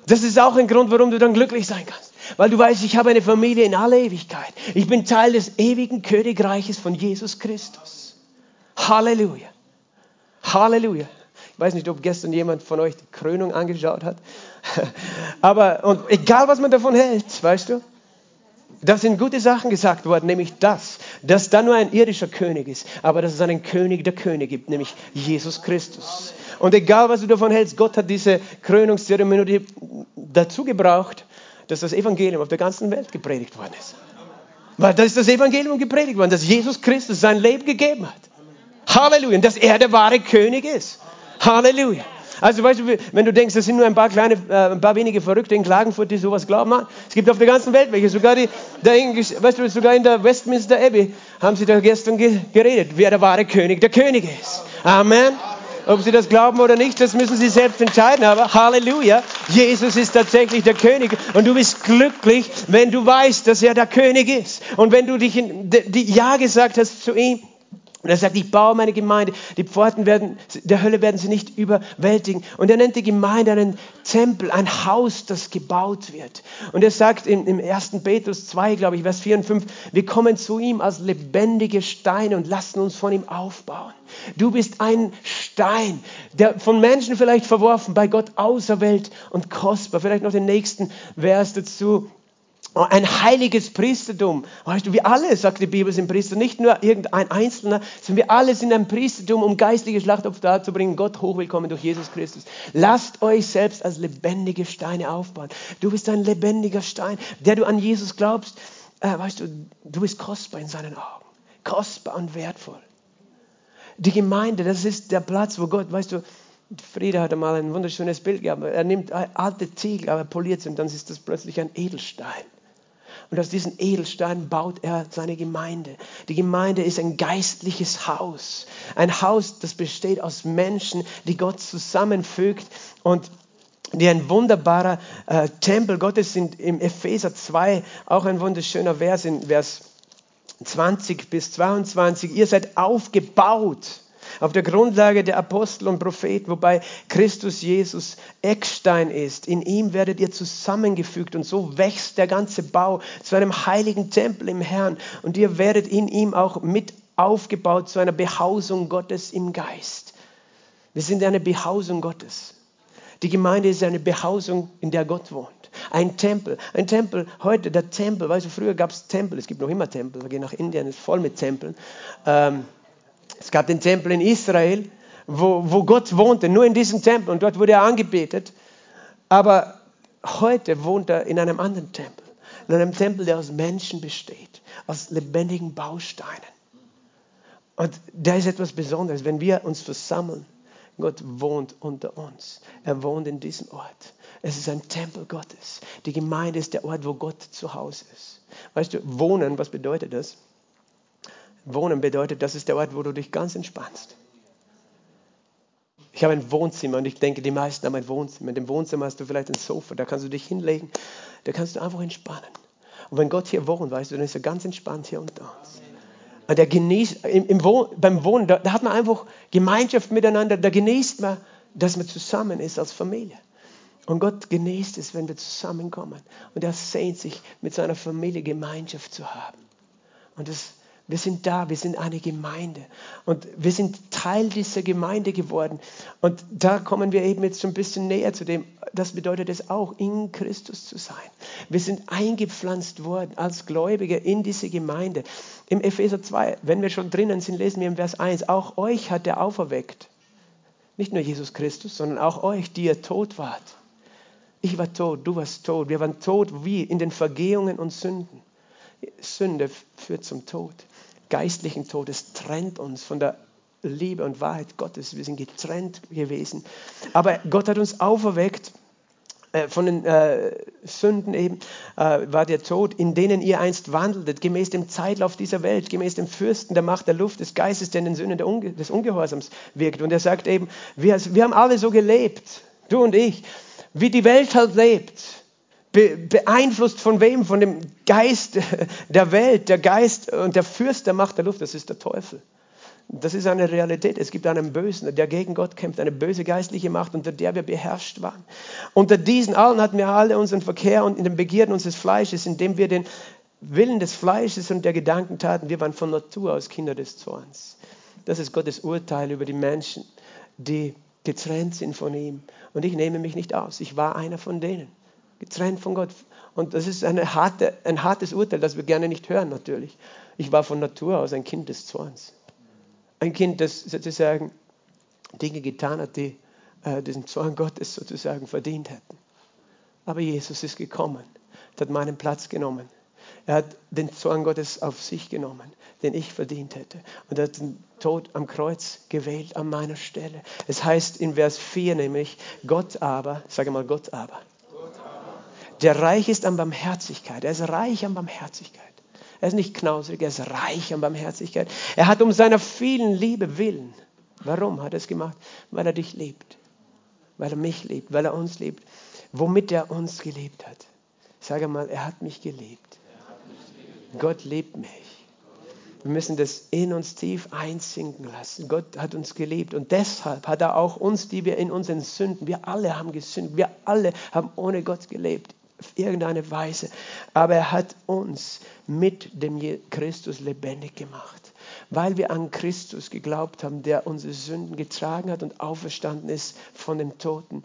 Das ist auch ein Grund, warum du dann glücklich sein kannst. Weil du weißt, ich habe eine Familie in aller Ewigkeit. Ich bin Teil des ewigen Königreiches von Jesus Christus. Halleluja. Halleluja. Ich weiß nicht, ob gestern jemand von euch die Krönung angeschaut hat. Aber und egal, was man davon hält, weißt du, da sind gute Sachen gesagt worden, nämlich das, dass da nur ein irdischer König ist, aber dass es einen König der Könige gibt, nämlich Jesus Christus. Und egal, was du davon hältst, Gott hat diese Krönungszeremonie dazu gebraucht, dass das Evangelium auf der ganzen Welt gepredigt worden ist. Weil das ist das Evangelium gepredigt worden, dass Jesus Christus sein Leben gegeben hat. Halleluja. Dass er der wahre König ist. Halleluja. Also weißt du, wenn du denkst, das sind nur ein paar kleine, äh, ein paar wenige Verrückte in Klagenfurt, die sowas glauben, Mann, es gibt auf der ganzen Welt welche. Sogar die, der Englisch, weißt du, sogar in der Westminster Abbey haben sie da gestern ge geredet, wer der wahre König der Könige ist. Amen. Ob sie das glauben oder nicht, das müssen sie selbst entscheiden. Aber Halleluja, Jesus ist tatsächlich der König. Und du bist glücklich, wenn du weißt, dass er der König ist. Und wenn du dich in die Ja gesagt hast zu ihm. Und er sagt, ich baue meine Gemeinde, die Pforten werden, der Hölle werden sie nicht überwältigen. Und er nennt die Gemeinde einen Tempel, ein Haus, das gebaut wird. Und er sagt im, im 1. Petrus 2, glaube ich, Vers 4 und 5, wir kommen zu ihm als lebendige Steine und lassen uns von ihm aufbauen. Du bist ein Stein, der von Menschen vielleicht verworfen, bei Gott auserwählt und kostbar. Vielleicht noch den nächsten Vers dazu. Ein heiliges Priestertum. Weißt du, wir alle, sagt die Bibel, sind Priester. Nicht nur irgendein Einzelner, sondern wir alle sind ein Priestertum, um geistliche Schlachtopfer darzubringen. Gott hochwillkommen durch Jesus Christus. Lasst euch selbst als lebendige Steine aufbauen. Du bist ein lebendiger Stein, der du an Jesus glaubst. Äh, weißt du, du bist kostbar in seinen Augen. Kostbar und wertvoll. Die Gemeinde, das ist der Platz, wo Gott, weißt du, Frieda hat einmal ein wunderschönes Bild gehabt. Er nimmt alte Ziegel, aber poliert sie und dann ist das plötzlich ein Edelstein. Und aus diesen Edelsteinen baut er seine Gemeinde. Die Gemeinde ist ein geistliches Haus. Ein Haus, das besteht aus Menschen, die Gott zusammenfügt und die ein wunderbarer äh, Tempel Gottes sind. Im Epheser 2 auch ein wunderschöner Vers in Vers 20 bis 22. Ihr seid aufgebaut auf der Grundlage der Apostel und Propheten, wobei Christus Jesus Eckstein ist. In ihm werdet ihr zusammengefügt und so wächst der ganze Bau zu einem heiligen Tempel im Herrn und ihr werdet in ihm auch mit aufgebaut zu einer Behausung Gottes im Geist. Wir sind eine Behausung Gottes. Die Gemeinde ist eine Behausung, in der Gott wohnt. Ein Tempel. Ein Tempel, heute der Tempel, weißt du, früher gab es Tempel, es gibt noch immer Tempel, wir gehen nach Indien, ist voll mit Tempeln. Ähm, es gab den Tempel in Israel, wo, wo Gott wohnte, nur in diesem Tempel und dort wurde er angebetet. Aber heute wohnt er in einem anderen Tempel, in einem Tempel, der aus Menschen besteht, aus lebendigen Bausteinen. Und da ist etwas Besonderes, wenn wir uns versammeln. Gott wohnt unter uns. Er wohnt in diesem Ort. Es ist ein Tempel Gottes. Die Gemeinde ist der Ort, wo Gott zu Hause ist. Weißt du, wohnen, was bedeutet das? Wohnen bedeutet, das ist der Ort, wo du dich ganz entspannst. Ich habe ein Wohnzimmer und ich denke, die meisten haben ein Wohnzimmer. In dem Wohnzimmer hast du vielleicht ein Sofa, da kannst du dich hinlegen, da kannst du einfach entspannen. Und wenn Gott hier wohnt, weißt du, dann ist er ganz entspannt hier unter uns. Und der genießt, im, im Wohn, beim Wohnen, da, da hat man einfach Gemeinschaft miteinander, da genießt man, dass man zusammen ist als Familie. Und Gott genießt es, wenn wir zusammenkommen. Und er sehnt sich, mit seiner Familie Gemeinschaft zu haben. Und das wir sind da, wir sind eine Gemeinde und wir sind Teil dieser Gemeinde geworden. Und da kommen wir eben jetzt schon ein bisschen näher zu dem, das bedeutet es auch, in Christus zu sein. Wir sind eingepflanzt worden als Gläubige in diese Gemeinde. Im Epheser 2, wenn wir schon drinnen sind, lesen wir im Vers 1, auch euch hat er auferweckt. Nicht nur Jesus Christus, sondern auch euch, die ihr tot wart. Ich war tot, du warst tot. Wir waren tot wie in den Vergehungen und Sünden. Sünde führt zum Tod geistlichen Tod. Es trennt uns von der Liebe und Wahrheit Gottes. Wir sind getrennt gewesen. Aber Gott hat uns auferweckt äh, von den äh, Sünden eben äh, war der Tod, in denen ihr einst wandeltet, gemäß dem Zeitlauf dieser Welt, gemäß dem Fürsten der Macht der Luft, des Geistes, der in den Sünden Unge des Ungehorsams wirkt. Und er sagt eben, wir, wir haben alle so gelebt, du und ich, wie die Welt halt lebt beeinflusst von wem? Von dem Geist der Welt, der Geist und der Fürst der Macht der Luft, das ist der Teufel. Das ist eine Realität. Es gibt einen Bösen, der gegen Gott kämpft, eine böse geistliche Macht, unter der wir beherrscht waren. Unter diesen allen hatten wir alle unseren Verkehr und in den Begierden unseres Fleisches, indem wir den Willen des Fleisches und der Gedanken taten. Wir waren von Natur aus Kinder des Zorns. Das ist Gottes Urteil über die Menschen, die getrennt sind von ihm. Und ich nehme mich nicht aus. Ich war einer von denen getrennt von Gott. Und das ist harte, ein hartes Urteil, das wir gerne nicht hören natürlich. Ich war von Natur aus ein Kind des Zorns. Ein Kind, das sozusagen Dinge getan hat, die äh, diesen Zorn Gottes sozusagen verdient hätten. Aber Jesus ist gekommen, hat meinen Platz genommen. Er hat den Zorn Gottes auf sich genommen. den ich verdient hätte. Und er hat den Tod am Kreuz gewählt an meiner Stelle. Es heißt in Vers 4 nämlich, Gott aber, sage mal Gott aber, der reich ist an Barmherzigkeit. Er ist reich an Barmherzigkeit. Er ist nicht knausrig, er ist reich an Barmherzigkeit. Er hat um seiner vielen Liebe willen. Warum hat er es gemacht? Weil er dich liebt. Weil er mich liebt, weil er uns liebt. Womit er uns geliebt hat. Sage mal, er hat mich geliebt. Gott liebt mich. Wir müssen das in uns tief einsinken lassen. Gott hat uns geliebt und deshalb hat er auch uns, die wir in unseren Sünden, wir alle haben gesündigt, wir alle haben ohne Gott gelebt, irgendeine Weise. Aber er hat uns mit dem Christus lebendig gemacht, weil wir an Christus geglaubt haben, der unsere Sünden getragen hat und auferstanden ist von den Toten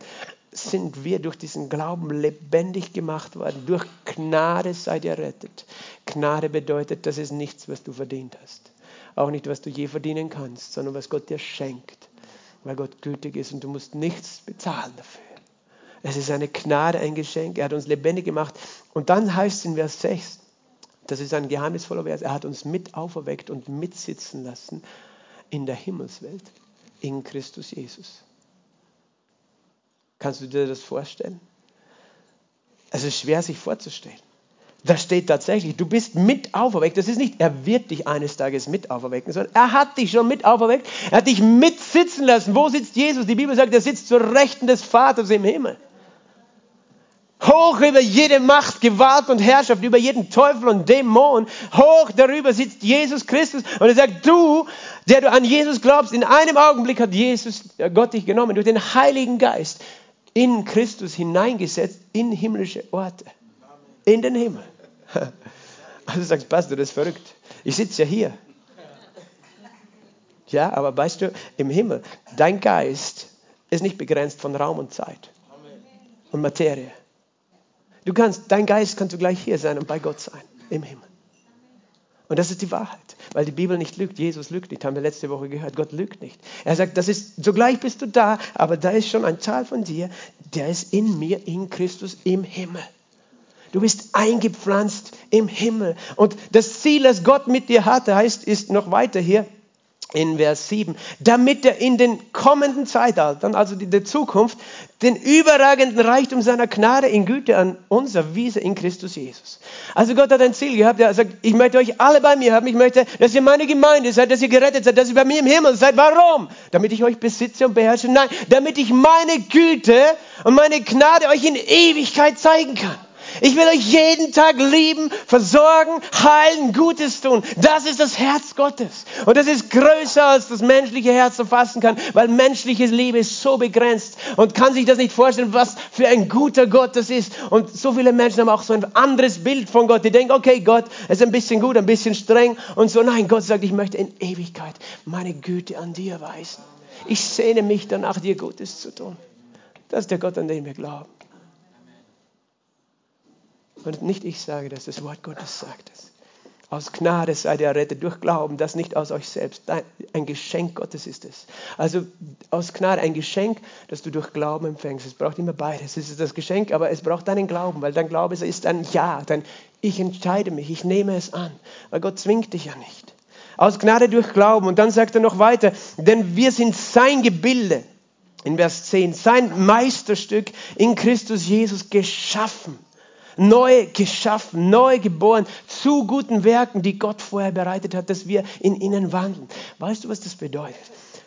sind wir durch diesen Glauben lebendig gemacht worden. Durch Gnade seid ihr errettet. Gnade bedeutet, das ist nichts, was du verdient hast. Auch nicht, was du je verdienen kannst, sondern was Gott dir schenkt, weil Gott gütig ist und du musst nichts bezahlen dafür. Es ist eine Gnade, ein Geschenk. Er hat uns lebendig gemacht. Und dann heißt es in Vers 6, das ist ein geheimnisvoller Vers, er hat uns mit auferweckt und mitsitzen lassen in der Himmelswelt in Christus Jesus. Kannst du dir das vorstellen? Es ist schwer, sich vorzustellen. Da steht tatsächlich, du bist mit auferweckt. Das ist nicht, er wird dich eines Tages mit auferwecken, sondern er hat dich schon mit auferweckt. Er hat dich mitsitzen lassen. Wo sitzt Jesus? Die Bibel sagt, er sitzt zur Rechten des Vaters im Himmel. Hoch über jede Macht, Gewalt und Herrschaft, über jeden Teufel und Dämon. Hoch darüber sitzt Jesus Christus. Und er sagt, du, der du an Jesus glaubst, in einem Augenblick hat Jesus, Gott dich genommen, durch den Heiligen Geist in Christus hineingesetzt in himmlische Orte. In den Himmel. Also sagst, Pastor, das ist verrückt. Ich sitze ja hier. Ja, aber weißt du, im Himmel, dein Geist ist nicht begrenzt von Raum und Zeit und Materie. Du kannst, dein Geist kannst du gleich hier sein und bei Gott sein, im Himmel. Und das ist die Wahrheit, weil die Bibel nicht lügt. Jesus lügt nicht, haben wir letzte Woche gehört. Gott lügt nicht. Er sagt, das ist, sogleich bist du da, aber da ist schon ein Teil von dir, der ist in mir, in Christus, im Himmel. Du bist eingepflanzt im Himmel. Und das Ziel, das Gott mit dir hatte, heißt, ist noch weiter hier, in Vers 7, damit er in den kommenden Zeitaltern, also in der Zukunft, den überragenden Reichtum seiner Gnade in Güte an uns erwiese in Christus Jesus. Also Gott hat ein Ziel gehabt, er sagt, ich möchte euch alle bei mir haben, ich möchte, dass ihr meine Gemeinde seid, dass ihr gerettet seid, dass ihr bei mir im Himmel seid. Warum? Damit ich euch besitze und beherrsche? Nein, damit ich meine Güte und meine Gnade euch in Ewigkeit zeigen kann. Ich will euch jeden Tag lieben, versorgen, heilen, Gutes tun. Das ist das Herz Gottes. Und das ist größer, als das menschliche Herz erfassen kann, weil menschliche Liebe ist so begrenzt und kann sich das nicht vorstellen, was für ein guter Gott das ist. Und so viele Menschen haben auch so ein anderes Bild von Gott. Die denken, okay, Gott ist ein bisschen gut, ein bisschen streng und so. Nein, Gott sagt, ich möchte in Ewigkeit meine Güte an dir weisen. Ich sehne mich danach, dir Gutes zu tun. Das ist der Gott, an den wir glauben. Und nicht ich sage das, das Wort Gottes sagt es. Aus Gnade seid ihr errettet durch Glauben, das nicht aus euch selbst. Ein Geschenk Gottes ist es. Also aus Gnade ein Geschenk, das du durch Glauben empfängst. Es braucht immer beides. Es ist das Geschenk, aber es braucht deinen Glauben, weil dein Glaube ist ein Ja. Dein Ich entscheide mich, ich nehme es an, weil Gott zwingt dich ja nicht. Aus Gnade durch Glauben. Und dann sagt er noch weiter, denn wir sind sein Gebilde. In Vers 10, sein Meisterstück in Christus Jesus geschaffen neu geschaffen, neu geboren zu guten Werken, die Gott vorher bereitet hat, dass wir in ihnen wandeln. Weißt du, was das bedeutet?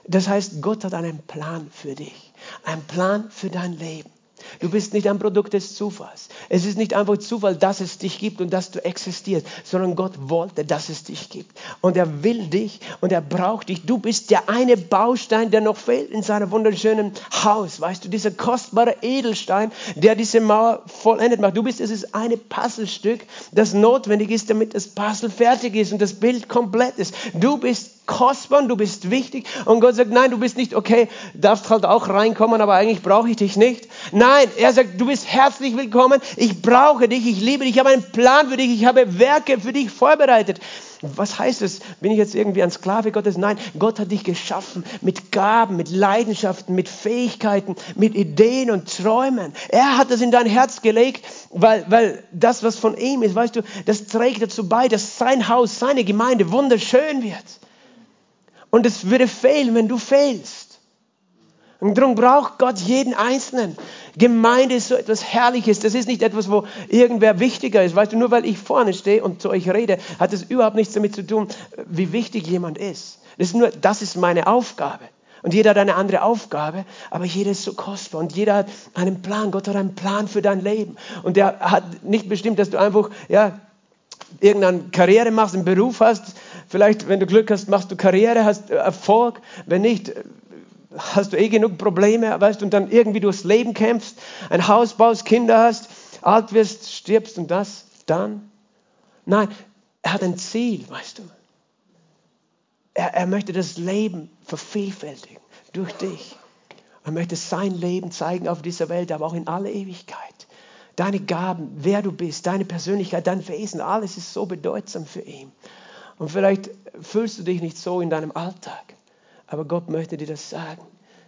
Das heißt, Gott hat einen Plan für dich, einen Plan für dein Leben. Du bist nicht ein Produkt des Zufalls. Es ist nicht einfach Zufall, dass es dich gibt und dass du existierst, sondern Gott wollte, dass es dich gibt. Und er will dich und er braucht dich. Du bist der eine Baustein, der noch fehlt in seinem wunderschönen Haus. Weißt du, dieser kostbare Edelstein, der diese Mauer vollendet macht. Du bist dieses eine Puzzlestück, das notwendig ist, damit das Puzzle fertig ist und das Bild komplett ist. Du bist kostbar und du bist wichtig. Und Gott sagt, nein, du bist nicht okay, darfst halt auch reinkommen, aber eigentlich brauche ich dich nicht. Nein, er sagt, du bist herzlich willkommen, ich brauche dich, ich liebe dich, ich habe einen Plan für dich, ich habe Werke für dich vorbereitet. Was heißt es? Bin ich jetzt irgendwie ein Sklave Gottes? Nein, Gott hat dich geschaffen mit Gaben, mit Leidenschaften, mit Fähigkeiten, mit Ideen und Träumen. Er hat das in dein Herz gelegt, weil, weil das, was von ihm ist, weißt du, das trägt dazu bei, dass sein Haus, seine Gemeinde wunderschön wird. Und es würde fehlen, wenn du fehlst. Und darum braucht Gott jeden Einzelnen. Gemeinde ist so etwas Herrliches. Das ist nicht etwas, wo irgendwer wichtiger ist. Weißt du, nur weil ich vorne stehe und zu euch rede, hat es überhaupt nichts damit zu tun, wie wichtig jemand ist. Das ist nur, das ist meine Aufgabe. Und jeder hat eine andere Aufgabe, aber jeder ist so kostbar und jeder hat einen Plan. Gott hat einen Plan für dein Leben. Und der hat nicht bestimmt, dass du einfach, ja, irgendeine Karriere machst, einen Beruf hast. Vielleicht, wenn du Glück hast, machst du Karriere, hast Erfolg. Wenn nicht, hast du eh genug Probleme, weißt und dann irgendwie durchs Leben kämpfst, ein Haus baust, Kinder hast, alt wirst, stirbst und das, dann? Nein, er hat ein Ziel, weißt du. Er, er möchte das Leben vervielfältigen durch dich. Er möchte sein Leben zeigen auf dieser Welt, aber auch in aller Ewigkeit. Deine Gaben, wer du bist, deine Persönlichkeit, dein Wesen, alles ist so bedeutsam für ihn. Und vielleicht fühlst du dich nicht so in deinem Alltag. Aber Gott möchte dir das sagen.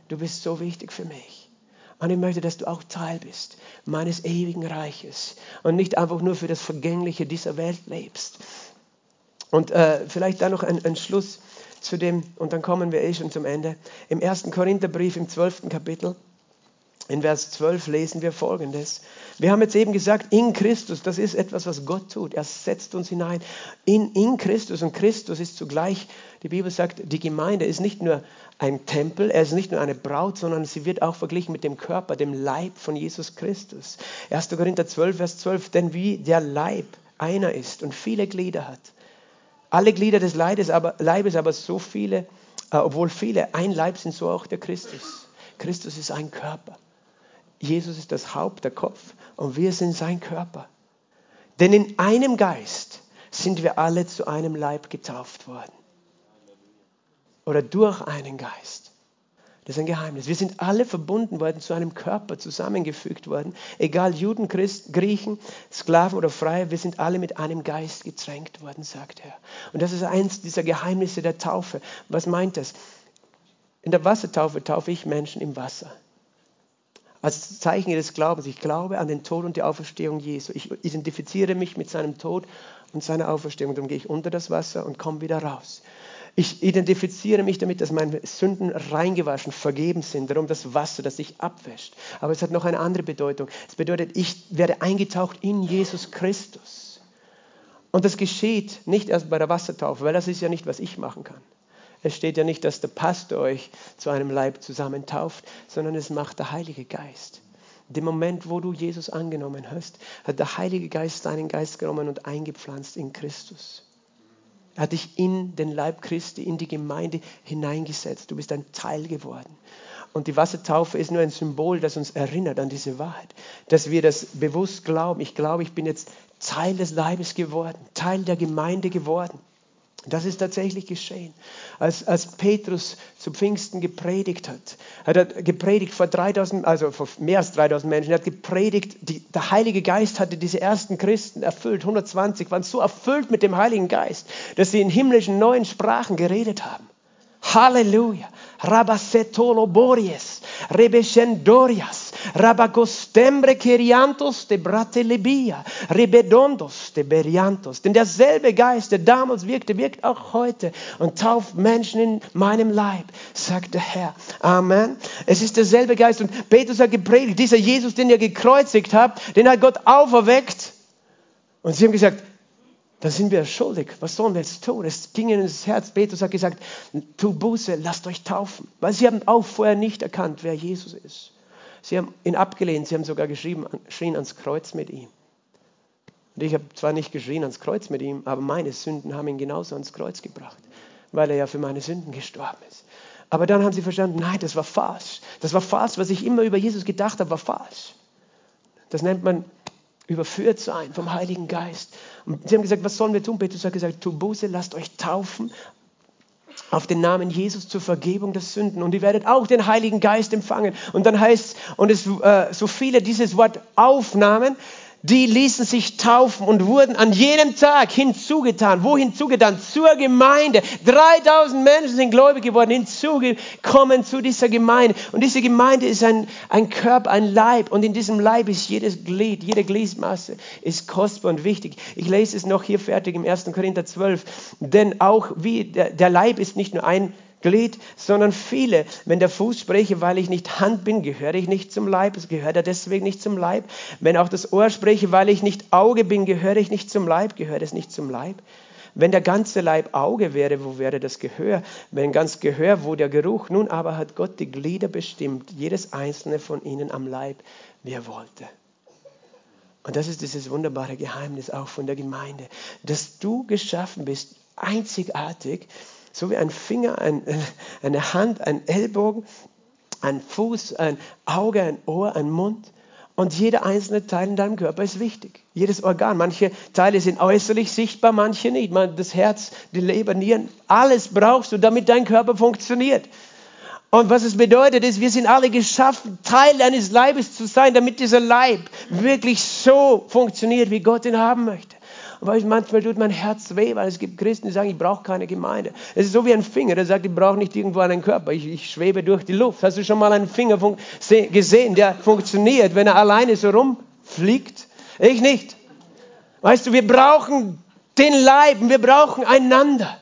Du bist so wichtig für mich. Und ich möchte, dass du auch Teil bist meines ewigen Reiches und nicht einfach nur für das Vergängliche dieser Welt lebst. Und äh, vielleicht da noch ein, ein Schluss zu dem, und dann kommen wir eh schon zum Ende. Im ersten Korintherbrief im 12. Kapitel in Vers 12 lesen wir Folgendes. Wir haben jetzt eben gesagt, in Christus, das ist etwas, was Gott tut. Er setzt uns hinein in, in Christus. Und Christus ist zugleich, die Bibel sagt, die Gemeinde ist nicht nur ein Tempel, er ist nicht nur eine Braut, sondern sie wird auch verglichen mit dem Körper, dem Leib von Jesus Christus. 1. Korinther 12, Vers 12, denn wie der Leib einer ist und viele Glieder hat. Alle Glieder des Leibes aber, Leibes, aber so viele, äh, obwohl viele ein Leib sind, so auch der Christus. Christus ist ein Körper. Jesus ist das Haupt, der Kopf und wir sind sein Körper. Denn in einem Geist sind wir alle zu einem Leib getauft worden. Oder durch einen Geist. Das ist ein Geheimnis. Wir sind alle verbunden worden, zu einem Körper zusammengefügt worden. Egal Juden, Christen, Griechen, Sklaven oder Freie, wir sind alle mit einem Geist getränkt worden, sagt er. Und das ist eins dieser Geheimnisse der Taufe. Was meint das? In der Wassertaufe taufe ich Menschen im Wasser als Zeichen ihres Glaubens. Ich glaube an den Tod und die Auferstehung Jesu. Ich identifiziere mich mit seinem Tod und seiner Auferstehung. Dann gehe ich unter das Wasser und komme wieder raus. Ich identifiziere mich damit, dass meine Sünden reingewaschen, vergeben sind. Darum das Wasser, das sich abwäscht. Aber es hat noch eine andere Bedeutung. Es bedeutet, ich werde eingetaucht in Jesus Christus. Und das geschieht nicht erst bei der Wassertaufe, weil das ist ja nicht, was ich machen kann. Es steht ja nicht, dass der Pastor euch zu einem Leib zusammentauft, sondern es macht der Heilige Geist. Dem Moment, wo du Jesus angenommen hast, hat der Heilige Geist deinen Geist genommen und eingepflanzt in Christus. Er hat dich in den Leib Christi, in die Gemeinde hineingesetzt. Du bist ein Teil geworden. Und die Wassertaufe ist nur ein Symbol, das uns erinnert an diese Wahrheit, dass wir das bewusst glauben. Ich glaube, ich bin jetzt Teil des Leibes geworden, Teil der Gemeinde geworden. Das ist tatsächlich geschehen. Als, als Petrus zu Pfingsten gepredigt hat, hat er gepredigt vor 3000, also vor mehr als 3000 Menschen, er hat gepredigt, die, der Heilige Geist hatte diese ersten Christen erfüllt, 120 waren so erfüllt mit dem Heiligen Geist, dass sie in himmlischen neuen Sprachen geredet haben. Halleluja. Rabasetolo Bories, Rebeshendorias, Rabagostembre Keriantos de Bratelebia, Rebedondos de Beriantos. Denn derselbe Geist, der damals wirkte, wirkt auch heute und tauft Menschen in meinem Leib, sagt der Herr. Amen. Es ist derselbe Geist. Und Petrus hat gepredigt, dieser Jesus, den ihr gekreuzigt habt, den hat Gott auferweckt. Und sie haben gesagt, dann sind wir schuldig. Was sollen wir jetzt tun? Es ging ihnen ins Herz. Petrus hat gesagt, tu Buße, lasst euch taufen. Weil sie haben auch vorher nicht erkannt, wer Jesus ist. Sie haben ihn abgelehnt, sie haben sogar geschrieben, geschrien ans Kreuz mit ihm. Und ich habe zwar nicht geschrien ans Kreuz mit ihm, aber meine Sünden haben ihn genauso ans Kreuz gebracht, weil er ja für meine Sünden gestorben ist. Aber dann haben sie verstanden, nein, das war falsch. Das war falsch, was ich immer über Jesus gedacht habe, war falsch. Das nennt man überführt sein vom Heiligen Geist. Und sie haben gesagt, was sollen wir tun? Petrus hat gesagt, tu Buße, lasst euch taufen auf den Namen Jesus zur Vergebung der Sünden und ihr werdet auch den Heiligen Geist empfangen. Und dann heißt und es, äh, so viele dieses Wort aufnahmen, die ließen sich taufen und wurden an jenem Tag hinzugetan. Wo hinzugetan? Zur Gemeinde. 3000 Menschen sind gläubig geworden, hinzugekommen zu dieser Gemeinde. Und diese Gemeinde ist ein, ein Körper, ein Leib. Und in diesem Leib ist jedes Glied, jede Gliedmasse ist kostbar und wichtig. Ich lese es noch hier fertig im 1. Korinther 12. Denn auch wie der, der Leib ist nicht nur ein Glied, sondern viele. Wenn der Fuß spreche, weil ich nicht Hand bin, gehöre ich nicht zum Leib, gehört er deswegen nicht zum Leib. Wenn auch das Ohr spreche, weil ich nicht Auge bin, gehöre ich nicht zum Leib, gehört es nicht zum Leib. Wenn der ganze Leib Auge wäre, wo wäre das Gehör? Wenn ganz Gehör, wo der Geruch? Nun aber hat Gott die Glieder bestimmt, jedes einzelne von ihnen am Leib, wie er wollte. Und das ist dieses wunderbare Geheimnis auch von der Gemeinde, dass du geschaffen bist, einzigartig, so wie ein Finger, ein, eine Hand, ein Ellbogen, ein Fuß, ein Auge, ein Ohr, ein Mund. Und jeder einzelne Teil in deinem Körper ist wichtig. Jedes Organ. Manche Teile sind äußerlich sichtbar, manche nicht. Das Herz, die Leber, Nieren, alles brauchst du, damit dein Körper funktioniert. Und was es bedeutet ist, wir sind alle geschaffen, Teil eines Leibes zu sein, damit dieser Leib wirklich so funktioniert, wie Gott ihn haben möchte. Und manchmal tut mein Herz weh, weil es gibt Christen, die sagen, ich brauche keine Gemeinde. Es ist so wie ein Finger, der sagt, ich brauche nicht irgendwo einen Körper, ich, ich schwebe durch die Luft. Hast du schon mal einen Finger gesehen, der funktioniert, wenn er alleine so rumfliegt? Ich nicht. Weißt du, wir brauchen den Leib, wir brauchen einander.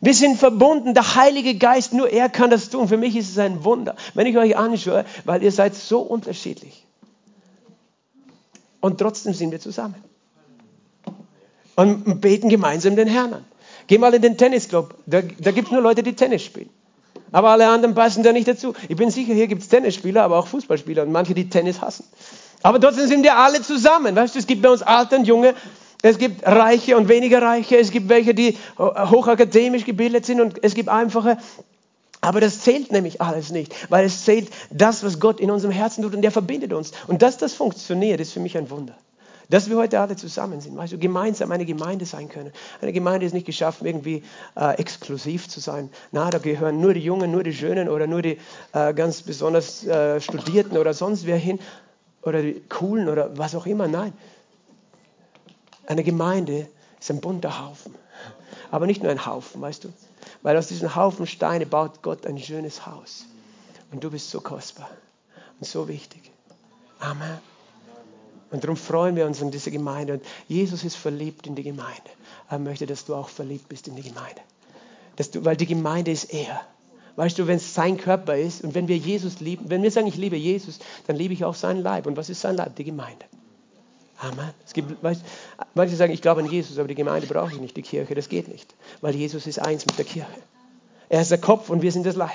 Wir sind verbunden, der Heilige Geist, nur er kann das tun. Für mich ist es ein Wunder, wenn ich euch anschaue, weil ihr seid so unterschiedlich. Und trotzdem sind wir zusammen und beten gemeinsam den Herrn an. Geh mal in den Tennisclub, da, da gibt es nur Leute, die Tennis spielen. Aber alle anderen passen da nicht dazu. Ich bin sicher, hier gibt es Tennisspieler, aber auch Fußballspieler und manche, die Tennis hassen. Aber trotzdem sind wir alle zusammen. Weißt du, es gibt bei uns Alte und Junge, es gibt Reiche und weniger Reiche, es gibt welche, die hochakademisch gebildet sind und es gibt einfache. Aber das zählt nämlich alles nicht, weil es zählt das, was Gott in unserem Herzen tut und der verbindet uns. Und dass das funktioniert, ist für mich ein Wunder. Dass wir heute alle zusammen sind, weißt du, gemeinsam eine Gemeinde sein können. Eine Gemeinde ist nicht geschaffen, irgendwie äh, exklusiv zu sein. Na, da gehören nur die Jungen, nur die Schönen oder nur die äh, ganz besonders äh, Studierten oder sonst wer hin oder die Coolen oder was auch immer. Nein. Eine Gemeinde ist ein bunter Haufen. Aber nicht nur ein Haufen, weißt du? Weil aus diesen Haufen Steine baut Gott ein schönes Haus. Und du bist so kostbar und so wichtig. Amen. Und darum freuen wir uns an diese Gemeinde. Und Jesus ist verliebt in die Gemeinde. Er möchte, dass du auch verliebt bist in die Gemeinde. Dass du, weil die Gemeinde ist er. Weißt du, wenn es sein Körper ist und wenn wir Jesus lieben, wenn wir sagen, ich liebe Jesus, dann liebe ich auch seinen Leib. Und was ist sein Leib? Die Gemeinde. Amen. Es gibt, weißt, manche sagen, ich glaube an Jesus, aber die Gemeinde brauche ich nicht, die Kirche, das geht nicht. Weil Jesus ist eins mit der Kirche. Er ist der Kopf und wir sind das Leib.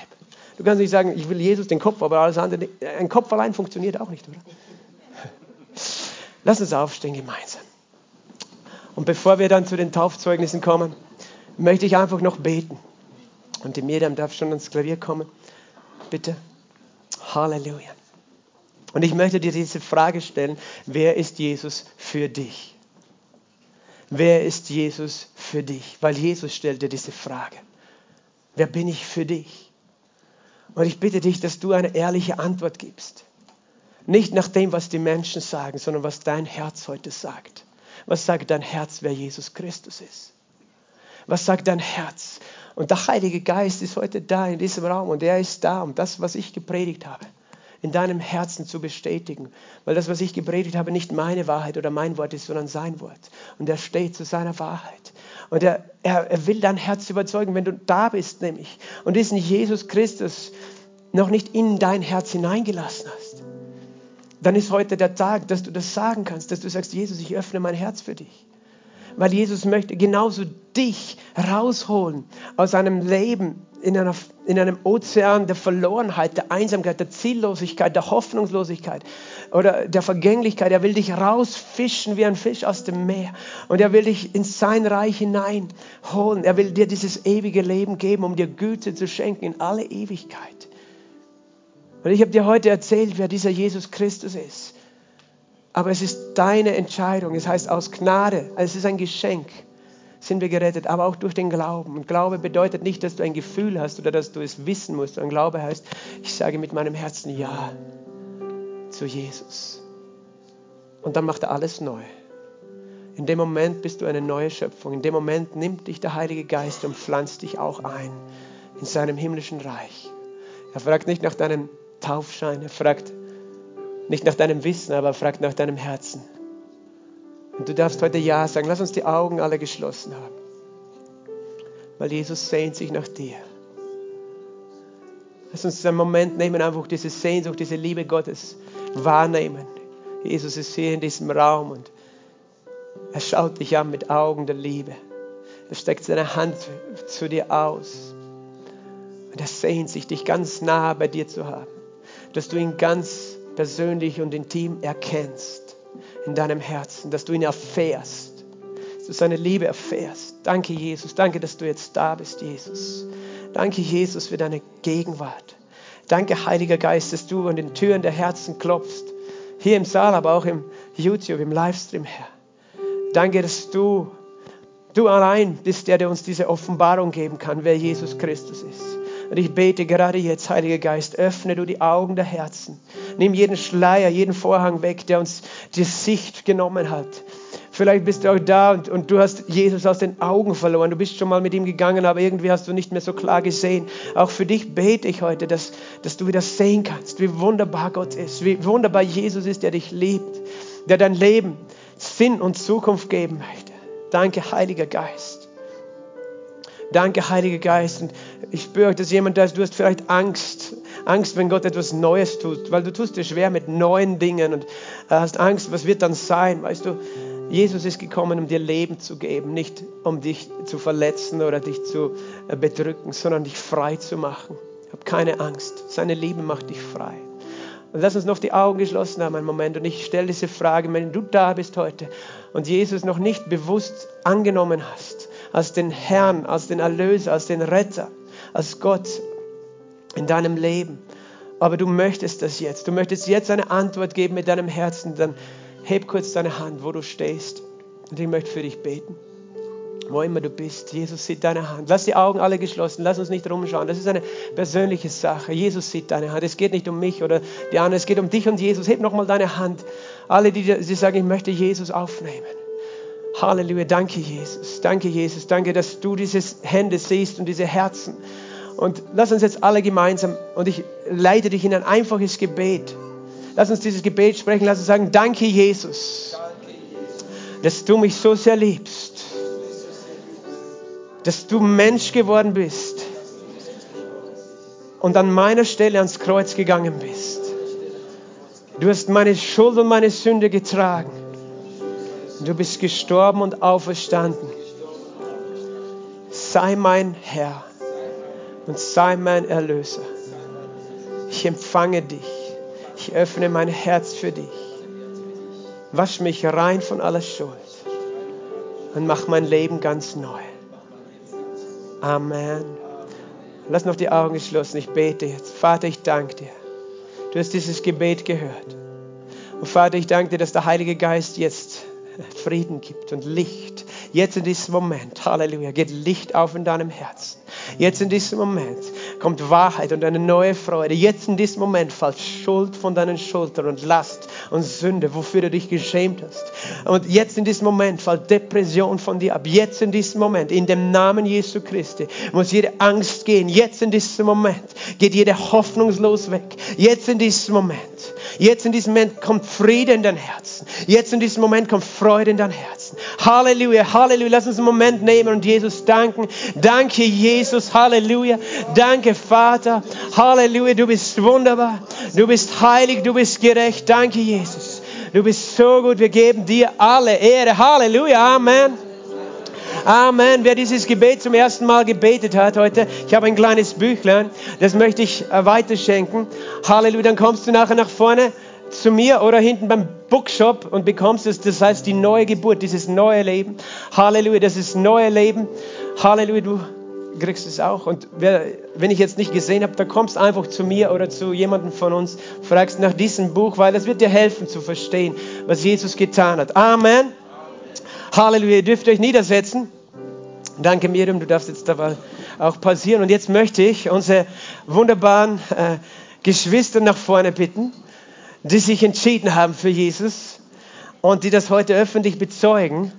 Du kannst nicht sagen, ich will Jesus den Kopf, aber alles andere, ein Kopf allein funktioniert auch nicht, oder? Lass uns aufstehen gemeinsam. Und bevor wir dann zu den Taufzeugnissen kommen, möchte ich einfach noch beten. Und die Miriam darf schon ans Klavier kommen. Bitte. Halleluja. Und ich möchte dir diese Frage stellen, wer ist Jesus für dich? Wer ist Jesus für dich? Weil Jesus stellte diese Frage. Wer bin ich für dich? Und ich bitte dich, dass du eine ehrliche Antwort gibst. Nicht nach dem, was die Menschen sagen, sondern was dein Herz heute sagt. Was sagt dein Herz, wer Jesus Christus ist? Was sagt dein Herz? Und der Heilige Geist ist heute da in diesem Raum und er ist da, um das, was ich gepredigt habe, in deinem Herzen zu bestätigen. Weil das, was ich gepredigt habe, nicht meine Wahrheit oder mein Wort ist, sondern sein Wort. Und er steht zu seiner Wahrheit. Und er, er, er will dein Herz überzeugen, wenn du da bist, nämlich, und diesen Jesus Christus noch nicht in dein Herz hineingelassen hast dann ist heute der Tag, dass du das sagen kannst, dass du sagst, Jesus, ich öffne mein Herz für dich. Weil Jesus möchte genauso dich rausholen aus einem Leben in, einer, in einem Ozean der Verlorenheit, der Einsamkeit, der Ziellosigkeit, der Hoffnungslosigkeit oder der Vergänglichkeit. Er will dich rausfischen wie ein Fisch aus dem Meer. Und er will dich in sein Reich hineinholen. Er will dir dieses ewige Leben geben, um dir Güte zu schenken in alle Ewigkeit. Und ich habe dir heute erzählt, wer dieser Jesus Christus ist. Aber es ist deine Entscheidung. Es heißt aus Gnade. Also es ist ein Geschenk. Sind wir gerettet, aber auch durch den Glauben. Und Glaube bedeutet nicht, dass du ein Gefühl hast oder dass du es wissen musst. Und Glaube heißt, ich sage mit meinem Herzen Ja zu Jesus. Und dann macht er alles neu. In dem Moment bist du eine neue Schöpfung. In dem Moment nimmt dich der Heilige Geist und pflanzt dich auch ein in seinem himmlischen Reich. Er fragt nicht nach deinem Taufschein, er fragt nicht nach deinem Wissen, aber er fragt nach deinem Herzen. Und du darfst heute Ja sagen. Lass uns die Augen alle geschlossen haben. Weil Jesus sehnt sich nach dir. Lass uns einen Moment nehmen, einfach diese Sehnsucht, diese Liebe Gottes wahrnehmen. Jesus ist hier in diesem Raum und er schaut dich an mit Augen der Liebe. Er steckt seine Hand zu dir aus. Und er sehnt sich, dich ganz nah bei dir zu haben. Dass du ihn ganz persönlich und intim erkennst in deinem Herzen. Dass du ihn erfährst. Dass du seine Liebe erfährst. Danke, Jesus. Danke, dass du jetzt da bist, Jesus. Danke, Jesus, für deine Gegenwart. Danke, Heiliger Geist, dass du an den Türen der Herzen klopfst. Hier im Saal, aber auch im YouTube, im Livestream, Herr. Danke, dass du, du allein bist der, der uns diese Offenbarung geben kann, wer Jesus Christus ist. Und ich bete gerade jetzt, Heiliger Geist, öffne du die Augen der Herzen. Nimm jeden Schleier, jeden Vorhang weg, der uns die Sicht genommen hat. Vielleicht bist du auch da und, und, du hast Jesus aus den Augen verloren. Du bist schon mal mit ihm gegangen, aber irgendwie hast du nicht mehr so klar gesehen. Auch für dich bete ich heute, dass, dass du wieder sehen kannst, wie wunderbar Gott ist, wie wunderbar Jesus ist, der dich liebt, der dein Leben Sinn und Zukunft geben möchte. Danke, Heiliger Geist. Danke, Heiliger Geist. Und ich spüre, dass jemand da ist, du hast vielleicht Angst. Angst, wenn Gott etwas Neues tut, weil du tust dir schwer mit neuen Dingen und hast Angst, was wird dann sein? Weißt du, Jesus ist gekommen, um dir Leben zu geben, nicht um dich zu verletzen oder dich zu äh, bedrücken, sondern dich frei zu machen. Hab keine Angst. Seine Liebe macht dich frei. Und lass uns noch die Augen geschlossen haben einen Moment. Und ich stelle diese Frage, wenn du da bist heute und Jesus noch nicht bewusst angenommen hast, als den Herrn, als den Erlöser, als den Retter, als Gott in deinem Leben. Aber du möchtest das jetzt. Du möchtest jetzt eine Antwort geben mit deinem Herzen. Dann heb kurz deine Hand, wo du stehst. Und ich möchte für dich beten wo immer du bist. Jesus sieht deine Hand. Lass die Augen alle geschlossen. Lass uns nicht rumschauen. Das ist eine persönliche Sache. Jesus sieht deine Hand. Es geht nicht um mich oder die anderen. Es geht um dich und Jesus. Heb nochmal deine Hand. Alle, die, die sagen, ich möchte Jesus aufnehmen. Halleluja. Danke, Jesus. Danke, Jesus. Danke, dass du diese Hände siehst und diese Herzen. Und lass uns jetzt alle gemeinsam, und ich leite dich in ein einfaches Gebet. Lass uns dieses Gebet sprechen. Lass uns sagen, danke, Jesus, dass du mich so sehr liebst dass du Mensch geworden bist und an meiner Stelle ans Kreuz gegangen bist. Du hast meine Schuld und meine Sünde getragen. Du bist gestorben und auferstanden. Sei mein Herr und sei mein Erlöser. Ich empfange dich. Ich öffne mein Herz für dich. Wasch mich rein von aller Schuld und mach mein Leben ganz neu. Amen. Lass noch die Augen geschlossen. Ich bete jetzt. Vater, ich danke dir. Du hast dieses Gebet gehört. Und Vater, ich danke dir, dass der Heilige Geist jetzt Frieden gibt und Licht. Jetzt in diesem Moment, Halleluja, geht Licht auf in deinem Herzen. Jetzt in diesem Moment kommt Wahrheit und eine neue Freude. Jetzt in diesem Moment fällt Schuld von deinen Schultern und Last und Sünde, wofür du dich geschämt hast. Und jetzt in diesem Moment fällt Depression von dir ab. Jetzt in diesem Moment, in dem Namen Jesu Christi, muss jede Angst gehen. Jetzt in diesem Moment geht jede hoffnungslos weg. Jetzt in diesem Moment. Jetzt in diesem Moment kommt Friede in dein Herzen. Jetzt in diesem Moment kommt Freude in dein Herzen. Halleluja, Halleluja. Lass uns einen Moment nehmen und Jesus danken. Danke, Jesus. Halleluja. Danke, Vater. Halleluja. Du bist wunderbar. Du bist heilig. Du bist gerecht. Danke, Jesus. Du bist so gut. Wir geben dir alle Ehre. Halleluja. Amen. Amen. Wer dieses Gebet zum ersten Mal gebetet hat heute, ich habe ein kleines Büchlein, das möchte ich äh, weiterschenken. Halleluja. Dann kommst du nachher nach vorne zu mir oder hinten beim Bookshop und bekommst es. Das heißt die neue Geburt, dieses neue Leben. Halleluja, das ist neue Leben. Halleluja, du kriegst es auch. Und wer, wenn ich jetzt nicht gesehen habe, dann kommst einfach zu mir oder zu jemandem von uns, fragst nach diesem Buch, weil das wird dir helfen zu verstehen, was Jesus getan hat. Amen. Halleluja, ihr dürft euch niedersetzen. Danke Miriam, du darfst jetzt dabei auch passieren. Und jetzt möchte ich unsere wunderbaren äh, Geschwister nach vorne bitten, die sich entschieden haben für Jesus. und die das heute öffentlich bezeugen.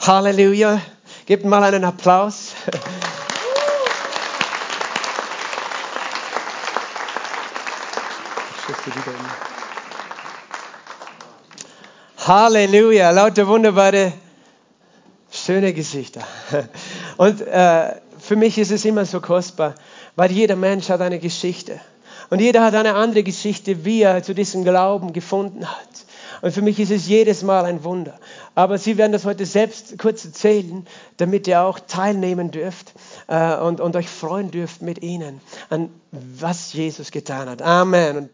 Halleluja. Gebt mal einen Applaus. Halleluja, lauter wunderbare, schöne Gesichter. Und äh, für mich ist es immer so kostbar, weil jeder Mensch hat eine Geschichte. Und jeder hat eine andere Geschichte, wie er zu diesem Glauben gefunden hat. Und für mich ist es jedes Mal ein Wunder. Aber Sie werden das heute selbst kurz erzählen, damit ihr auch teilnehmen dürft äh, und, und euch freuen dürft mit ihnen an was Jesus getan hat. Amen. Und